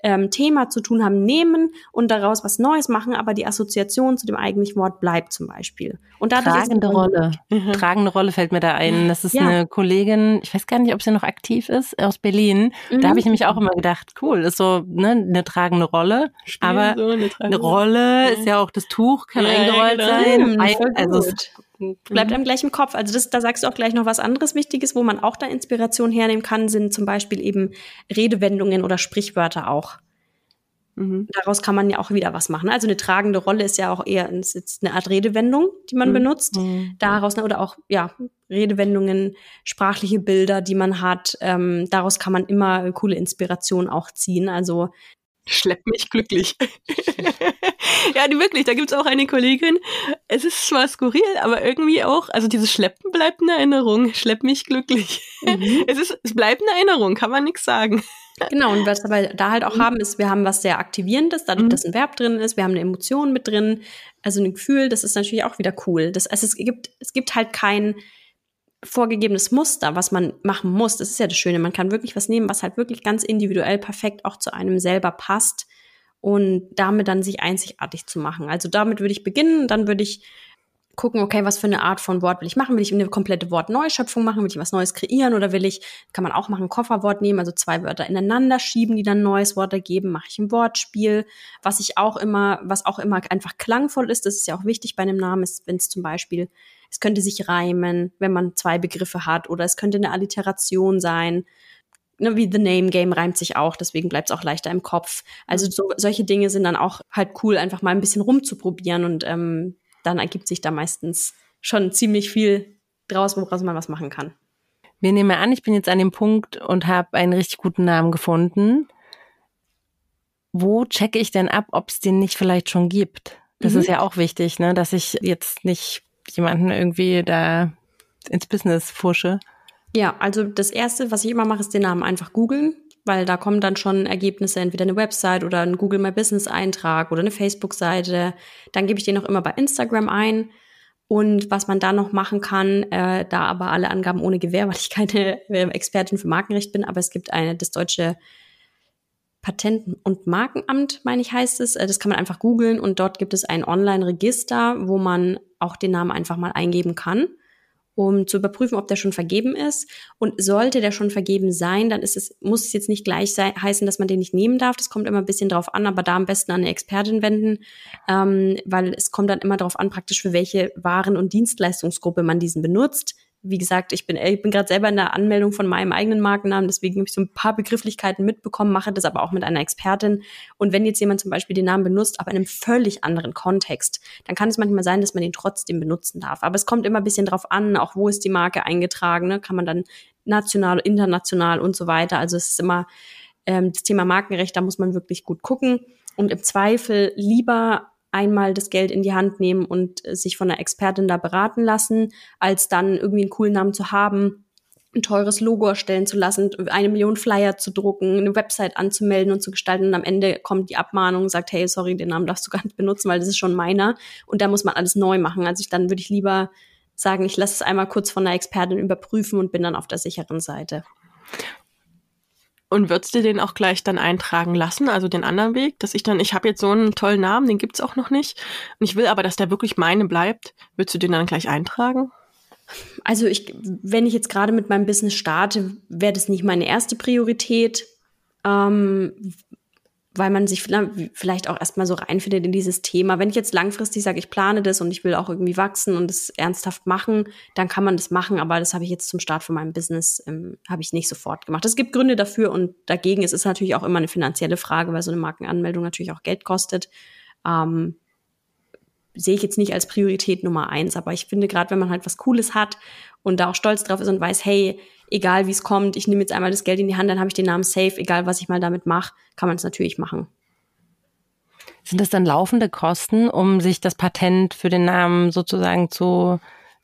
ähm, Thema zu tun haben, nehmen und daraus was Neues machen, aber die Assoziation zu dem eigentlichen Wort bleibt zum Beispiel. Und Tragende Rolle. Mhm. Tragende Rolle fällt mir da ein. Das ist ja. eine Kollegin, ich weiß gar nicht, ob sie noch aktiv ist, aus Berlin. Mhm. Da habe ich nämlich auch immer gedacht, cool, ist so ne, eine tragende Rolle. Spiel aber so eine, eine, Rolle ist ja auch das Tuch, kann ja, eingerollt genau. sein. Ein, also bleibt mhm. einem gleich im Kopf. Also das, da sagst du auch gleich noch was anderes Wichtiges, wo man auch da Inspiration hernehmen kann, sind zum Beispiel eben Redewendungen oder Sprichwörter auch. Mhm. Daraus kann man ja auch wieder was machen. Also eine tragende Rolle ist ja auch eher ist eine Art Redewendung, die man mhm. benutzt. Mhm. Daraus oder auch ja Redewendungen, sprachliche Bilder, die man hat. Ähm, daraus kann man immer coole Inspiration auch ziehen. Also Schlepp mich glücklich. ja, die wirklich, da gibt's auch eine Kollegin. Es ist zwar skurril, aber irgendwie auch, also dieses Schleppen bleibt eine Erinnerung. Schlepp mich glücklich. Mhm. Es ist, es bleibt eine Erinnerung, kann man nichts sagen. Genau, und was wir da halt auch mhm. haben, ist, wir haben was sehr Aktivierendes, dadurch, mhm. dass ein Verb drin ist, wir haben eine Emotion mit drin, also ein Gefühl, das ist natürlich auch wieder cool. Das, also es gibt, es gibt halt kein, vorgegebenes Muster, was man machen muss. Das ist ja das Schöne. Man kann wirklich was nehmen, was halt wirklich ganz individuell perfekt auch zu einem selber passt und damit dann sich einzigartig zu machen. Also damit würde ich beginnen, dann würde ich gucken, okay, was für eine Art von Wort will ich machen? Will ich eine komplette Wortneuschöpfung machen? Will ich was Neues kreieren? Oder will ich, kann man auch machen, ein Kofferwort nehmen, also zwei Wörter ineinander schieben, die dann ein neues Wort ergeben? Mache ich ein Wortspiel? Was ich auch immer, was auch immer einfach klangvoll ist, das ist ja auch wichtig bei einem Namen, ist, wenn es zum Beispiel es könnte sich reimen, wenn man zwei Begriffe hat, oder es könnte eine Alliteration sein. Ne, wie The Name Game reimt sich auch, deswegen bleibt es auch leichter im Kopf. Also so, solche Dinge sind dann auch halt cool, einfach mal ein bisschen rumzuprobieren und ähm, dann ergibt sich da meistens schon ziemlich viel draus, woraus man was machen kann. Wir nehmen an, ich bin jetzt an dem Punkt und habe einen richtig guten Namen gefunden. Wo checke ich denn ab, ob es den nicht vielleicht schon gibt? Das mhm. ist ja auch wichtig, ne? dass ich jetzt nicht jemanden irgendwie da ins Business fusche? Ja, also das erste, was ich immer mache, ist den Namen einfach googeln, weil da kommen dann schon Ergebnisse, entweder eine Website oder ein Google My Business Eintrag oder eine Facebook-Seite. Dann gebe ich den auch immer bei Instagram ein. Und was man da noch machen kann, äh, da aber alle Angaben ohne Gewähr, weil ich keine äh, Expertin für Markenrecht bin, aber es gibt eine, das deutsche Patent- und Markenamt, meine ich, heißt es. Äh, das kann man einfach googeln und dort gibt es ein Online-Register, wo man auch den Namen einfach mal eingeben kann, um zu überprüfen, ob der schon vergeben ist. Und sollte der schon vergeben sein, dann ist es, muss es jetzt nicht gleich sein, heißen, dass man den nicht nehmen darf. Das kommt immer ein bisschen drauf an, aber da am besten an eine Expertin wenden, ähm, weil es kommt dann immer darauf an, praktisch für welche Waren- und Dienstleistungsgruppe man diesen benutzt wie gesagt, ich bin, ich bin gerade selber in der Anmeldung von meinem eigenen Markennamen, deswegen habe ich so ein paar Begrifflichkeiten mitbekommen, mache das aber auch mit einer Expertin. Und wenn jetzt jemand zum Beispiel den Namen benutzt, aber in einem völlig anderen Kontext, dann kann es manchmal sein, dass man den trotzdem benutzen darf. Aber es kommt immer ein bisschen drauf an, auch wo ist die Marke eingetragen, ne? kann man dann national, international und so weiter. Also es ist immer ähm, das Thema Markenrecht, da muss man wirklich gut gucken und im Zweifel lieber einmal das Geld in die Hand nehmen und äh, sich von einer Expertin da beraten lassen, als dann irgendwie einen coolen Namen zu haben, ein teures Logo erstellen zu lassen, eine Million Flyer zu drucken, eine Website anzumelden und zu gestalten und am Ende kommt die Abmahnung und sagt, hey, sorry, den Namen darfst du gar nicht benutzen, weil das ist schon meiner und da muss man alles neu machen. Also ich, dann würde ich lieber sagen, ich lasse es einmal kurz von einer Expertin überprüfen und bin dann auf der sicheren Seite. Und würdest du den auch gleich dann eintragen lassen, also den anderen Weg, dass ich dann, ich habe jetzt so einen tollen Namen, den gibt's auch noch nicht, und ich will aber, dass der wirklich meine bleibt, würdest du den dann gleich eintragen? Also ich, wenn ich jetzt gerade mit meinem Business starte, wäre das nicht meine erste Priorität, ähm, weil man sich vielleicht auch erstmal so reinfindet in dieses Thema. Wenn ich jetzt langfristig sage, ich plane das und ich will auch irgendwie wachsen und es ernsthaft machen, dann kann man das machen. Aber das habe ich jetzt zum Start von meinem Business, ähm, habe ich nicht sofort gemacht. Es gibt Gründe dafür und dagegen. Es ist natürlich auch immer eine finanzielle Frage, weil so eine Markenanmeldung natürlich auch Geld kostet. Ähm, sehe ich jetzt nicht als Priorität Nummer eins. Aber ich finde, gerade wenn man halt was Cooles hat und da auch stolz drauf ist und weiß, hey, egal wie es kommt, ich nehme jetzt einmal das Geld in die Hand, dann habe ich den Namen safe, egal was ich mal damit mache, kann man es natürlich machen. Sind das dann laufende Kosten, um sich das Patent für den Namen sozusagen zu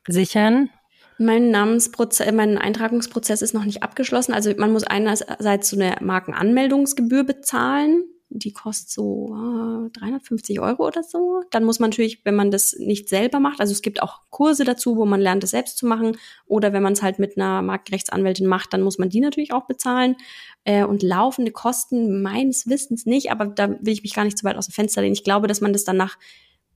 sichern? Mein Namensprozess, mein Eintragungsprozess ist noch nicht abgeschlossen. Also man muss einerseits so eine Markenanmeldungsgebühr bezahlen die kostet so äh, 350 Euro oder so. Dann muss man natürlich, wenn man das nicht selber macht, also es gibt auch Kurse dazu, wo man lernt, es selbst zu machen. Oder wenn man es halt mit einer Markenrechtsanwältin macht, dann muss man die natürlich auch bezahlen. Äh, und laufende Kosten meines Wissens nicht, aber da will ich mich gar nicht zu weit aus dem Fenster lehnen. Ich glaube, dass man das dann nach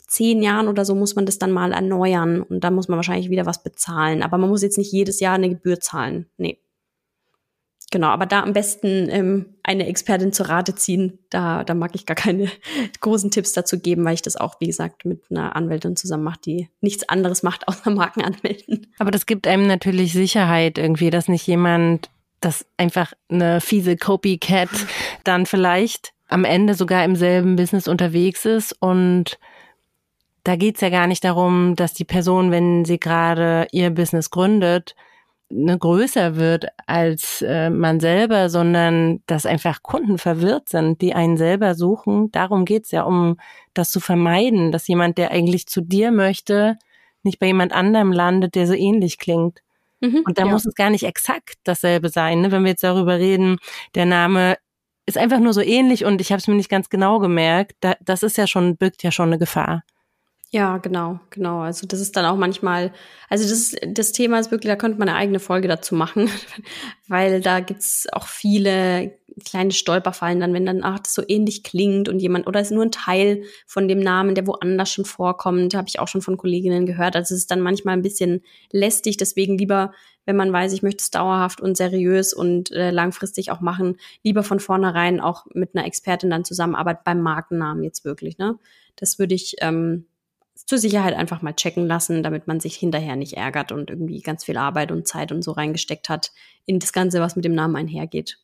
zehn Jahren oder so muss man das dann mal erneuern und dann muss man wahrscheinlich wieder was bezahlen. Aber man muss jetzt nicht jedes Jahr eine Gebühr zahlen. Nee. Genau, aber da am besten ähm, eine Expertin zur Rate ziehen. Da, da mag ich gar keine großen Tipps dazu geben, weil ich das auch, wie gesagt, mit einer Anwältin zusammen mache, die nichts anderes macht, außer Marken anmelden. Aber das gibt einem natürlich Sicherheit irgendwie, dass nicht jemand, das einfach eine fiese Copycat dann vielleicht am Ende sogar im selben Business unterwegs ist und da geht's ja gar nicht darum, dass die Person, wenn sie gerade ihr Business gründet, ne, größer wird als äh, man selber, sondern dass einfach Kunden verwirrt sind, die einen selber suchen. Darum geht's ja, um das zu vermeiden, dass jemand, der eigentlich zu dir möchte, nicht bei jemand anderem landet, der so ähnlich klingt. Mhm, und da ja. muss es gar nicht exakt dasselbe sein. Ne? Wenn wir jetzt darüber reden, der Name ist einfach nur so ähnlich und ich habe es mir nicht ganz genau gemerkt. Da, das ist ja schon, birgt ja schon eine Gefahr. Ja, genau, genau. Also das ist dann auch manchmal, also das, das Thema ist wirklich, da könnte man eine eigene Folge dazu machen, weil da gibt's auch viele kleine Stolperfallen dann, wenn dann, ach, das so ähnlich klingt und jemand, oder ist nur ein Teil von dem Namen, der woanders schon vorkommt, habe ich auch schon von Kolleginnen gehört. Also es ist dann manchmal ein bisschen lästig, deswegen lieber, wenn man weiß, ich möchte es dauerhaft und seriös und äh, langfristig auch machen, lieber von vornherein auch mit einer Expertin dann zusammenarbeiten beim Markennamen jetzt wirklich, ne? Das würde ich, ähm, zur Sicherheit einfach mal checken lassen, damit man sich hinterher nicht ärgert und irgendwie ganz viel Arbeit und Zeit und so reingesteckt hat in das Ganze, was mit dem Namen einhergeht.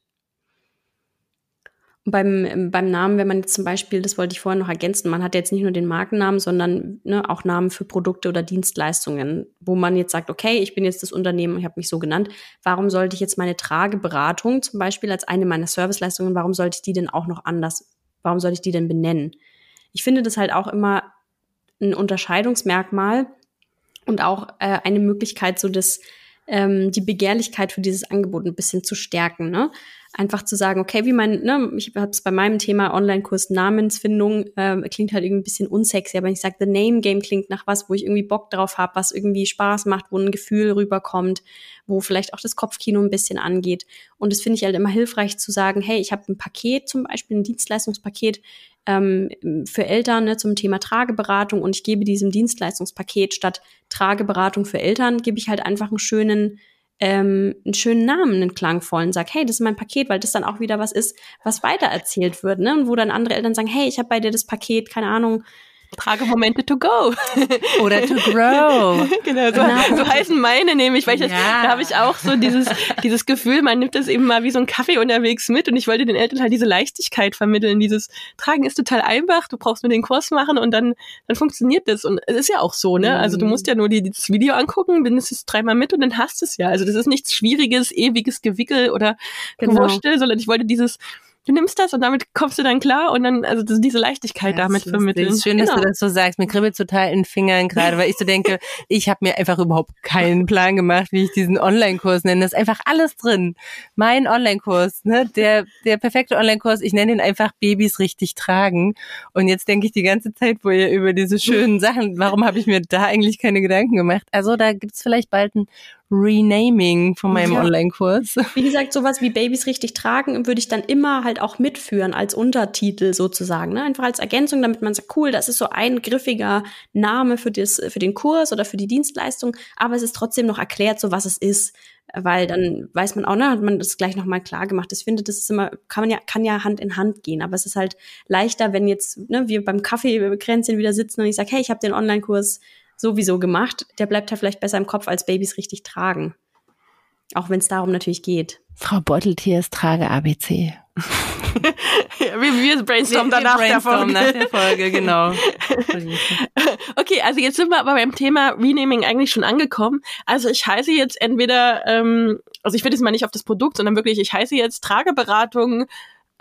Und beim, beim Namen, wenn man jetzt zum Beispiel, das wollte ich vorhin noch ergänzen, man hat jetzt nicht nur den Markennamen, sondern ne, auch Namen für Produkte oder Dienstleistungen, wo man jetzt sagt, okay, ich bin jetzt das Unternehmen, ich habe mich so genannt, warum sollte ich jetzt meine Trageberatung zum Beispiel als eine meiner Serviceleistungen, warum sollte ich die denn auch noch anders, warum sollte ich die denn benennen? Ich finde das halt auch immer ein Unterscheidungsmerkmal und auch äh, eine Möglichkeit, so das ähm, die Begehrlichkeit für dieses Angebot ein bisschen zu stärken. Ne? Einfach zu sagen, okay, wie mein, ne, ich habe es bei meinem Thema Online-Kurs Namensfindung, äh, klingt halt irgendwie ein bisschen unsexy, aber ich sage, The Name Game klingt nach was, wo ich irgendwie Bock drauf habe, was irgendwie Spaß macht, wo ein Gefühl rüberkommt, wo vielleicht auch das Kopfkino ein bisschen angeht. Und das finde ich halt immer hilfreich zu sagen, hey, ich habe ein Paket, zum Beispiel ein Dienstleistungspaket, ähm, für Eltern ne, zum Thema Trageberatung und ich gebe diesem Dienstleistungspaket statt Trageberatung für Eltern, gebe ich halt einfach einen schönen ähm, einen schönen Namen, einen klangvollen, sag, hey, das ist mein Paket, weil das dann auch wieder was ist, was weitererzählt wird, ne? Und wo dann andere Eltern sagen, hey, ich habe bei dir das Paket, keine Ahnung, Tragemomente to go. Oder to grow. genau, so, genau. so, heißen meine nämlich, weil ich das, da habe ich auch so dieses, dieses Gefühl, man nimmt das eben mal wie so ein Kaffee unterwegs mit und ich wollte den Eltern halt diese Leichtigkeit vermitteln. Dieses Tragen ist total einfach, du brauchst nur den Kurs machen und dann, dann funktioniert das. Und es ist ja auch so, ne? Also du musst ja nur die, das Video angucken, bindest es dreimal mit und dann hast du es ja. Also das ist nichts Schwieriges, ewiges Gewickel oder genau. Gewurstel, sondern ich wollte dieses, du nimmst das und damit kommst du dann klar und dann, also diese Leichtigkeit ja, damit vermitteln. Es ist schön, genau. dass du genau. das so sagst. Mir kribbelt total in den Fingern gerade, weil ich so denke, ich habe mir einfach überhaupt keinen Plan gemacht, wie ich diesen Online-Kurs nenne. Das ist einfach alles drin. Mein Online-Kurs, ne, der, der perfekte Online-Kurs, ich nenne ihn einfach Babys richtig tragen. Und jetzt denke ich die ganze Zeit, wo ihr über diese schönen Sachen, warum habe ich mir da eigentlich keine Gedanken gemacht? Also da gibt's vielleicht bald ein Renaming von meinem ja. Online-Kurs. Wie gesagt, sowas wie Babys richtig tragen würde ich dann immer halt auch mitführen als Untertitel sozusagen, ne? einfach als Ergänzung, damit man sagt, cool, das ist so ein griffiger Name für, das, für den Kurs oder für die Dienstleistung, aber es ist trotzdem noch erklärt, so was es ist, weil dann weiß man auch, ne, hat man das gleich nochmal klar gemacht. Ich finde, das ist immer, kann man ja, kann ja Hand in Hand gehen, aber es ist halt leichter, wenn jetzt ne, wir beim Kaffeekränzchen wieder sitzen und ich sage, hey, ich habe den Online-Kurs sowieso gemacht, der bleibt halt vielleicht besser im Kopf, als Babys richtig tragen. Auch wenn es darum natürlich geht. Frau Beuteltiers trage ABC. ja, wir, wir brainstormen danach wir brainstormen der Folge. nach der Folge, genau. okay, also jetzt sind wir aber beim Thema Renaming eigentlich schon angekommen. Also ich heiße jetzt entweder, ähm, also ich will jetzt mal nicht auf das Produkt, sondern wirklich, ich heiße jetzt Trageberatung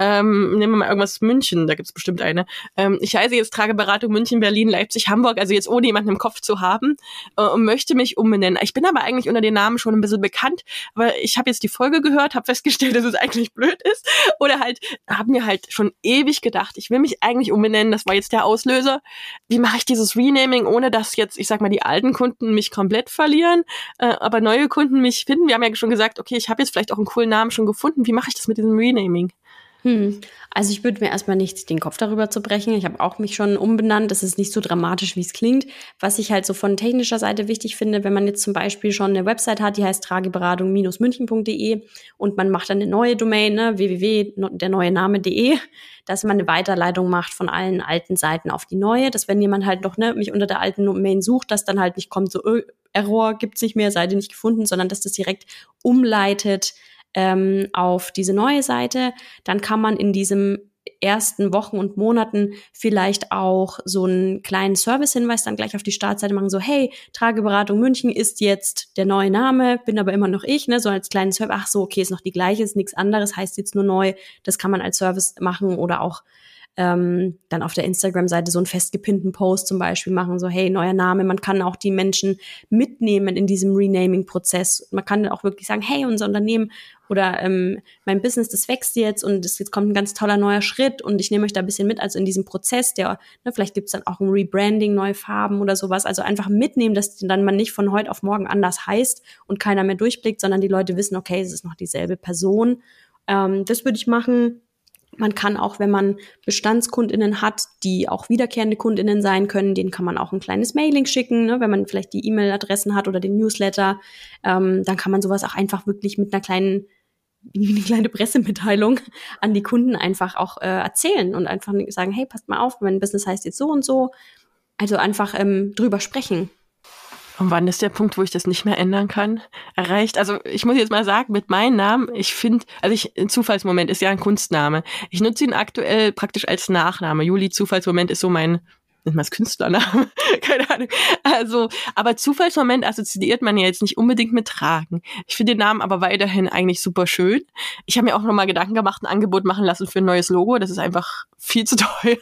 ähm, nehmen wir mal irgendwas München, da gibt's bestimmt eine. Ähm, ich heiße jetzt Trageberatung München, Berlin, Leipzig, Hamburg, also jetzt ohne jemanden im Kopf zu haben äh, und möchte mich umbenennen. Ich bin aber eigentlich unter den Namen schon ein bisschen bekannt, aber ich habe jetzt die Folge gehört, habe festgestellt, dass es eigentlich blöd ist oder halt habe mir halt schon ewig gedacht, ich will mich eigentlich umbenennen, das war jetzt der Auslöser. Wie mache ich dieses Renaming, ohne dass jetzt, ich sag mal, die alten Kunden mich komplett verlieren, äh, aber neue Kunden mich finden? Wir haben ja schon gesagt, okay, ich habe jetzt vielleicht auch einen coolen Namen schon gefunden. Wie mache ich das mit diesem Renaming? Hm. Also ich würde mir erstmal nicht den Kopf darüber zu brechen. Ich habe auch mich schon umbenannt. Das ist nicht so dramatisch, wie es klingt. Was ich halt so von technischer Seite wichtig finde, wenn man jetzt zum Beispiel schon eine Website hat, die heißt trageberatung-münchen.de und man macht dann eine neue Domain, ne, www.derneuename.de, dass man eine Weiterleitung macht von allen alten Seiten auf die neue, dass wenn jemand halt noch ne, mich unter der alten Domain sucht, dass dann halt nicht kommt, so Error gibt's nicht mehr, Seite nicht gefunden, sondern dass das direkt umleitet ähm, auf diese neue Seite. Dann kann man in diesem ersten Wochen und Monaten vielleicht auch so einen kleinen Service-Hinweis dann gleich auf die Startseite machen, so hey, Trageberatung München ist jetzt der neue Name, bin aber immer noch ich, ne, so als kleinen Service, ach so, okay, ist noch die gleiche, ist nichts anderes, heißt jetzt nur neu, das kann man als Service machen oder auch ähm, dann auf der Instagram-Seite so einen festgepinnten Post zum Beispiel machen, so hey, neuer Name. Man kann auch die Menschen mitnehmen in diesem Renaming-Prozess. Man kann auch wirklich sagen, hey, unser Unternehmen oder ähm, mein Business, das wächst jetzt und es jetzt kommt ein ganz toller neuer Schritt und ich nehme euch da ein bisschen mit, also in diesem Prozess, der, ne, vielleicht gibt's dann auch ein Rebranding, neue Farben oder sowas, also einfach mitnehmen, dass dann man nicht von heute auf morgen anders heißt und keiner mehr durchblickt, sondern die Leute wissen, okay, es ist noch dieselbe Person. Ähm, das würde ich machen. Man kann auch, wenn man Bestandskundinnen hat, die auch wiederkehrende Kundinnen sein können, denen kann man auch ein kleines Mailing schicken, ne? wenn man vielleicht die E-Mail-Adressen hat oder den Newsletter. Ähm, dann kann man sowas auch einfach wirklich mit einer kleinen wie eine kleine Pressemitteilung an die Kunden einfach auch äh, erzählen und einfach sagen, hey, passt mal auf, mein Business heißt jetzt so und so. Also einfach ähm, drüber sprechen. Und wann ist der Punkt, wo ich das nicht mehr ändern kann? Erreicht. Also ich muss jetzt mal sagen, mit meinem Namen, ich finde, also ich, Zufallsmoment ist ja ein Kunstname. Ich nutze ihn aktuell praktisch als Nachname. Juli Zufallsmoment ist so mein nennt man es Künstlername? Keine Ahnung. Also, aber Zufallsmoment assoziiert man ja jetzt nicht unbedingt mit Tragen. Ich finde den Namen aber weiterhin eigentlich super schön. Ich habe mir auch nochmal Gedanken gemacht, ein Angebot machen lassen für ein neues Logo. Das ist einfach viel zu teuer.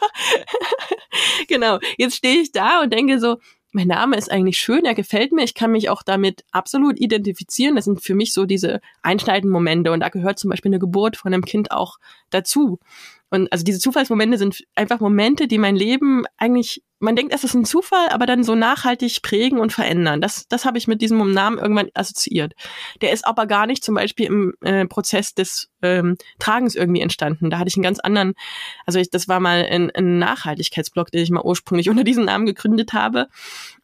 genau. Jetzt stehe ich da und denke so, mein Name ist eigentlich schön, er gefällt mir, ich kann mich auch damit absolut identifizieren. Das sind für mich so diese einschneidenden Momente und da gehört zum Beispiel eine Geburt von einem Kind auch dazu. Und also diese Zufallsmomente sind einfach Momente, die mein Leben eigentlich, man denkt, es ist ein Zufall, aber dann so nachhaltig prägen und verändern. Das, das habe ich mit diesem Namen irgendwann assoziiert. Der ist aber gar nicht zum Beispiel im äh, Prozess des ähm, Tragens irgendwie entstanden. Da hatte ich einen ganz anderen, also ich, das war mal ein, ein Nachhaltigkeitsblog, den ich mal ursprünglich unter diesem Namen gegründet habe.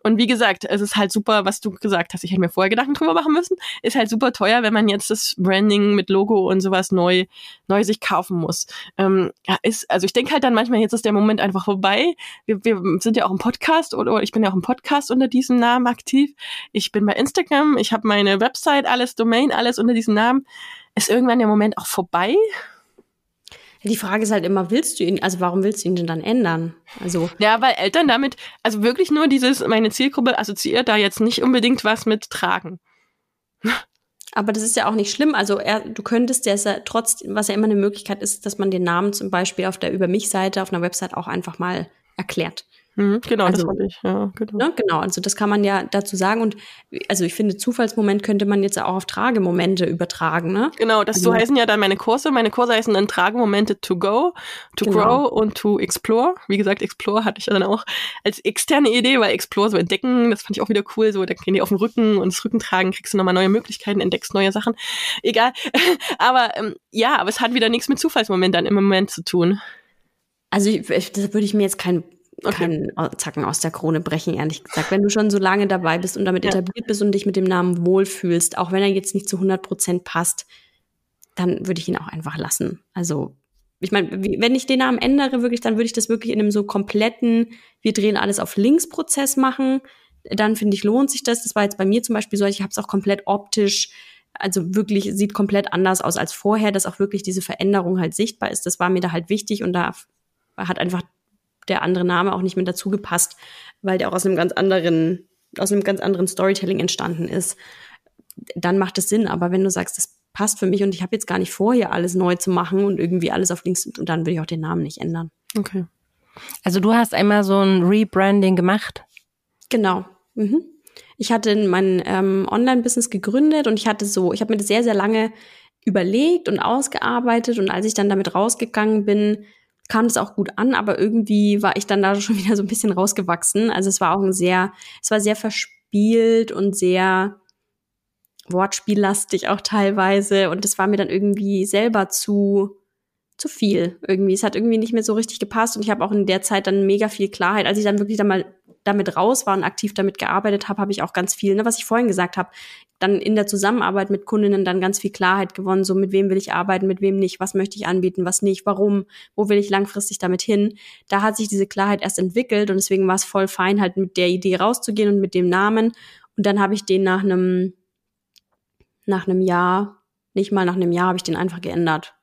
Und wie gesagt, es ist halt super, was du gesagt hast. Ich hätte mir vorher Gedanken drüber machen müssen. Ist halt super teuer, wenn man jetzt das Branding mit Logo und sowas neu, neu sich kaufen muss. Ähm, ja, ist, also ich denke halt dann manchmal, jetzt ist der Moment einfach vorbei. Wir, wir sind ja auch im Podcast oder, oder ich bin ja auch im Podcast unter diesem Namen aktiv. Ich bin bei Instagram, ich habe meine Website, alles Domain, alles unter diesem Namen. Ist irgendwann der Moment auch vorbei? Die Frage ist halt immer, willst du ihn, also warum willst du ihn denn dann ändern? Also. Ja, weil Eltern damit, also wirklich nur dieses, meine Zielgruppe assoziiert da jetzt nicht unbedingt was mit Tragen. Aber das ist ja auch nicht schlimm. Also er, du könntest ja trotzdem, was ja immer eine Möglichkeit ist, dass man den Namen zum Beispiel auf der Über mich-Seite, auf einer Website auch einfach mal erklärt. Mhm, genau, Also, das wollte ich. Ja, genau. Ne? Genau, also das kann man ja dazu sagen. Und also ich finde, Zufallsmoment könnte man jetzt auch auf Tragemomente übertragen. Ne? Genau, das Also- so heißen ja dann meine Kurse. Meine Kurse heißen dann Tragemomente to go, to Genau. grow und to explore. Wie gesagt, explore hatte ich ja dann auch als externe Idee, weil explore so entdecken, das fand ich auch wieder cool. So, da gehen die auf den Rücken und das Rücken tragen, kriegst du nochmal neue Möglichkeiten, entdeckst neue Sachen. Egal. aber ähm, ja, aber es hat wieder nichts mit Zufallsmoment dann im Moment zu tun. Also ich, das würde ich mir jetzt kein, keinen Zacken aus der Krone brechen, ehrlich gesagt. Wenn du schon so lange dabei bist und damit Ja. etabliert bist und dich mit dem Namen wohlfühlst, auch wenn er jetzt nicht zu 100 Prozent passt, dann würde ich ihn auch einfach lassen. Also ich meine, wenn ich den Namen ändere, wirklich, dann würde ich das wirklich in einem so kompletten, wir drehen alles auf Links-Prozess machen. Dann finde ich, lohnt sich das. Das war jetzt bei mir zum Beispiel so, ich habe es auch komplett optisch, also wirklich sieht komplett anders aus als vorher, dass auch wirklich diese Veränderung halt sichtbar ist. Das war mir da halt wichtig und da hat einfach der andere Name auch nicht mehr dazu gepasst, weil der auch aus einem ganz anderen, aus einem ganz anderen Storytelling entstanden ist. Dann macht es Sinn. Aber wenn du sagst, das passt für mich und ich habe jetzt gar nicht vor, hier alles neu zu machen und irgendwie alles auf links, und dann würde ich auch den Namen nicht ändern. Okay. Also du hast einmal so ein Rebranding gemacht. Genau. Mhm. Ich hatte mein ähm, Online-Business gegründet und ich hatte so, ich habe mir das sehr, sehr lange überlegt und ausgearbeitet und als ich dann damit rausgegangen bin, kam es auch gut an, aber irgendwie war ich dann da schon wieder so ein bisschen rausgewachsen. Also es war auch ein sehr, es war sehr verspielt und sehr wortspiellastig auch teilweise und es war mir dann irgendwie selber zu zu viel irgendwie. Es hat irgendwie nicht mehr so richtig gepasst und ich habe auch in der Zeit dann mega viel Klarheit, als ich dann wirklich dann mal damit raus war und aktiv damit gearbeitet habe, habe ich auch ganz viel, ne, was ich vorhin gesagt habe, dann in der Zusammenarbeit mit Kundinnen dann ganz viel Klarheit gewonnen, so mit wem will ich arbeiten, mit wem nicht, was möchte ich anbieten, was nicht, warum, wo will ich langfristig damit hin. Da hat sich diese Klarheit erst entwickelt und deswegen war es voll fein, halt mit der Idee rauszugehen und mit dem Namen. Und dann habe ich den nach einem, nach einem Jahr, nicht mal nach einem Jahr, habe ich den einfach geändert.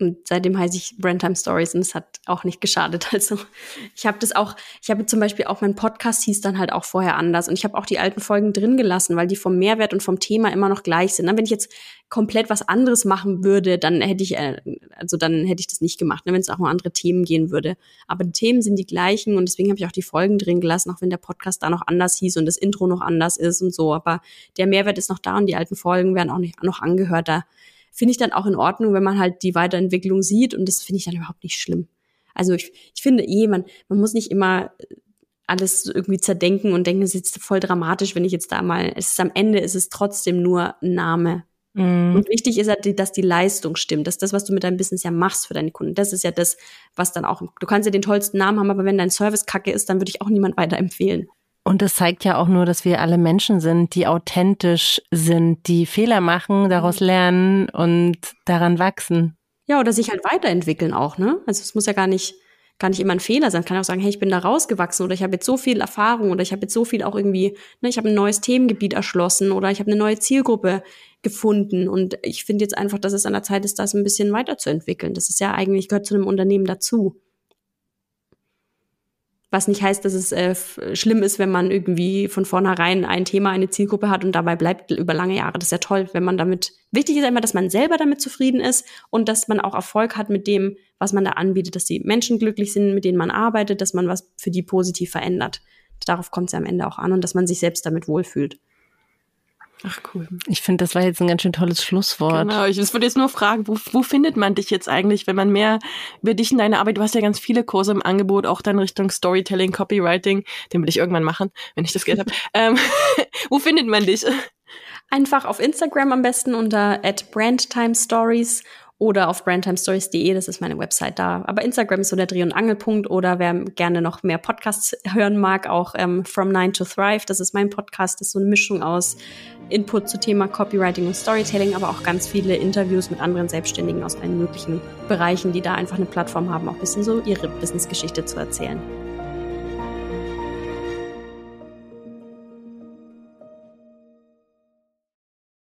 Und seitdem heiße ich Brandtime Stories und es hat auch nicht geschadet. Also ich habe das auch, ich habe zum Beispiel auch mein Podcast hieß dann halt auch vorher anders und ich habe auch die alten Folgen drin gelassen, weil die vom Mehrwert und vom Thema immer noch gleich sind. Ne, Wenn ich jetzt komplett was anderes machen würde, dann hätte ich, äh, also dann hätte ich das nicht gemacht, ne, wenn es auch um andere Themen gehen würde. Aber die Themen sind die gleichen und deswegen habe ich auch die Folgen drin gelassen, auch wenn der Podcast da noch anders hieß und das Intro noch anders ist und so. Aber der Mehrwert ist noch da und die alten Folgen werden auch nicht noch angehört. Da finde ich dann auch in Ordnung, wenn man halt die Weiterentwicklung sieht und das finde ich dann überhaupt nicht schlimm. Also ich, ich finde eh, man, man muss nicht immer alles irgendwie zerdenken und denken, es ist jetzt voll dramatisch, wenn ich jetzt da mal, es ist am Ende, ist es trotzdem nur ein Name. Mhm. Und wichtig ist halt, dass die Leistung stimmt. Das ist das, was du mit deinem Business ja machst für deine Kunden. Das ist ja das, was dann auch, du kannst ja den tollsten Namen haben, aber wenn dein Service kacke ist, dann würde ich auch niemand weiterempfehlen. Und das zeigt ja auch nur, dass wir alle Menschen sind, die authentisch sind, die Fehler machen, daraus lernen und daran wachsen. Ja, oder sich halt weiterentwickeln auch, ne? Also es muss ja gar nicht, gar nicht immer ein Fehler sein. Kann auch sagen, hey, ich bin da rausgewachsen oder ich habe jetzt so viel Erfahrung oder ich habe jetzt so viel auch irgendwie, ne, ich habe ein neues Themengebiet erschlossen oder ich habe eine neue Zielgruppe gefunden und ich finde jetzt einfach, dass es an der Zeit ist, das ein bisschen weiterzuentwickeln. Das ist ja eigentlich, gehört zu einem Unternehmen dazu. Was nicht heißt, dass es äh, schlimm ist, wenn man irgendwie von vornherein ein Thema, eine Zielgruppe hat und dabei bleibt über lange Jahre. Das ist ja toll, wenn man damit, wichtig ist immer, dass man selber damit zufrieden ist und dass man auch Erfolg hat mit dem, was man da anbietet, dass die Menschen glücklich sind, mit denen man arbeitet, dass man was für die positiv verändert. Darauf kommt es ja am Ende auch an und dass man sich selbst damit wohlfühlt. Ach cool. Ich finde, das war jetzt ein ganz schön tolles Schlusswort. Genau, ich würde jetzt nur fragen, wo, wo findet man dich jetzt eigentlich, wenn man mehr über dich und deine Arbeit, du hast ja ganz viele Kurse im Angebot, auch dann Richtung Storytelling, Copywriting, den will ich irgendwann machen, wenn ich das Geld habe. ähm, wo findet man dich? Einfach auf Instagram am besten unter @brandtimestories oder auf brandtimestories.de, das ist meine Website da. Aber Instagram ist so der Dreh- und Angelpunkt oder wer gerne noch mehr Podcasts hören mag, auch ähm, From Nine to Thrive, das ist mein Podcast, das ist so eine Mischung aus Input zu Thema Copywriting und Storytelling, aber auch ganz viele Interviews mit anderen Selbstständigen aus allen möglichen Bereichen, die da einfach eine Plattform haben, auch ein bisschen so ihre Businessgeschichte zu erzählen.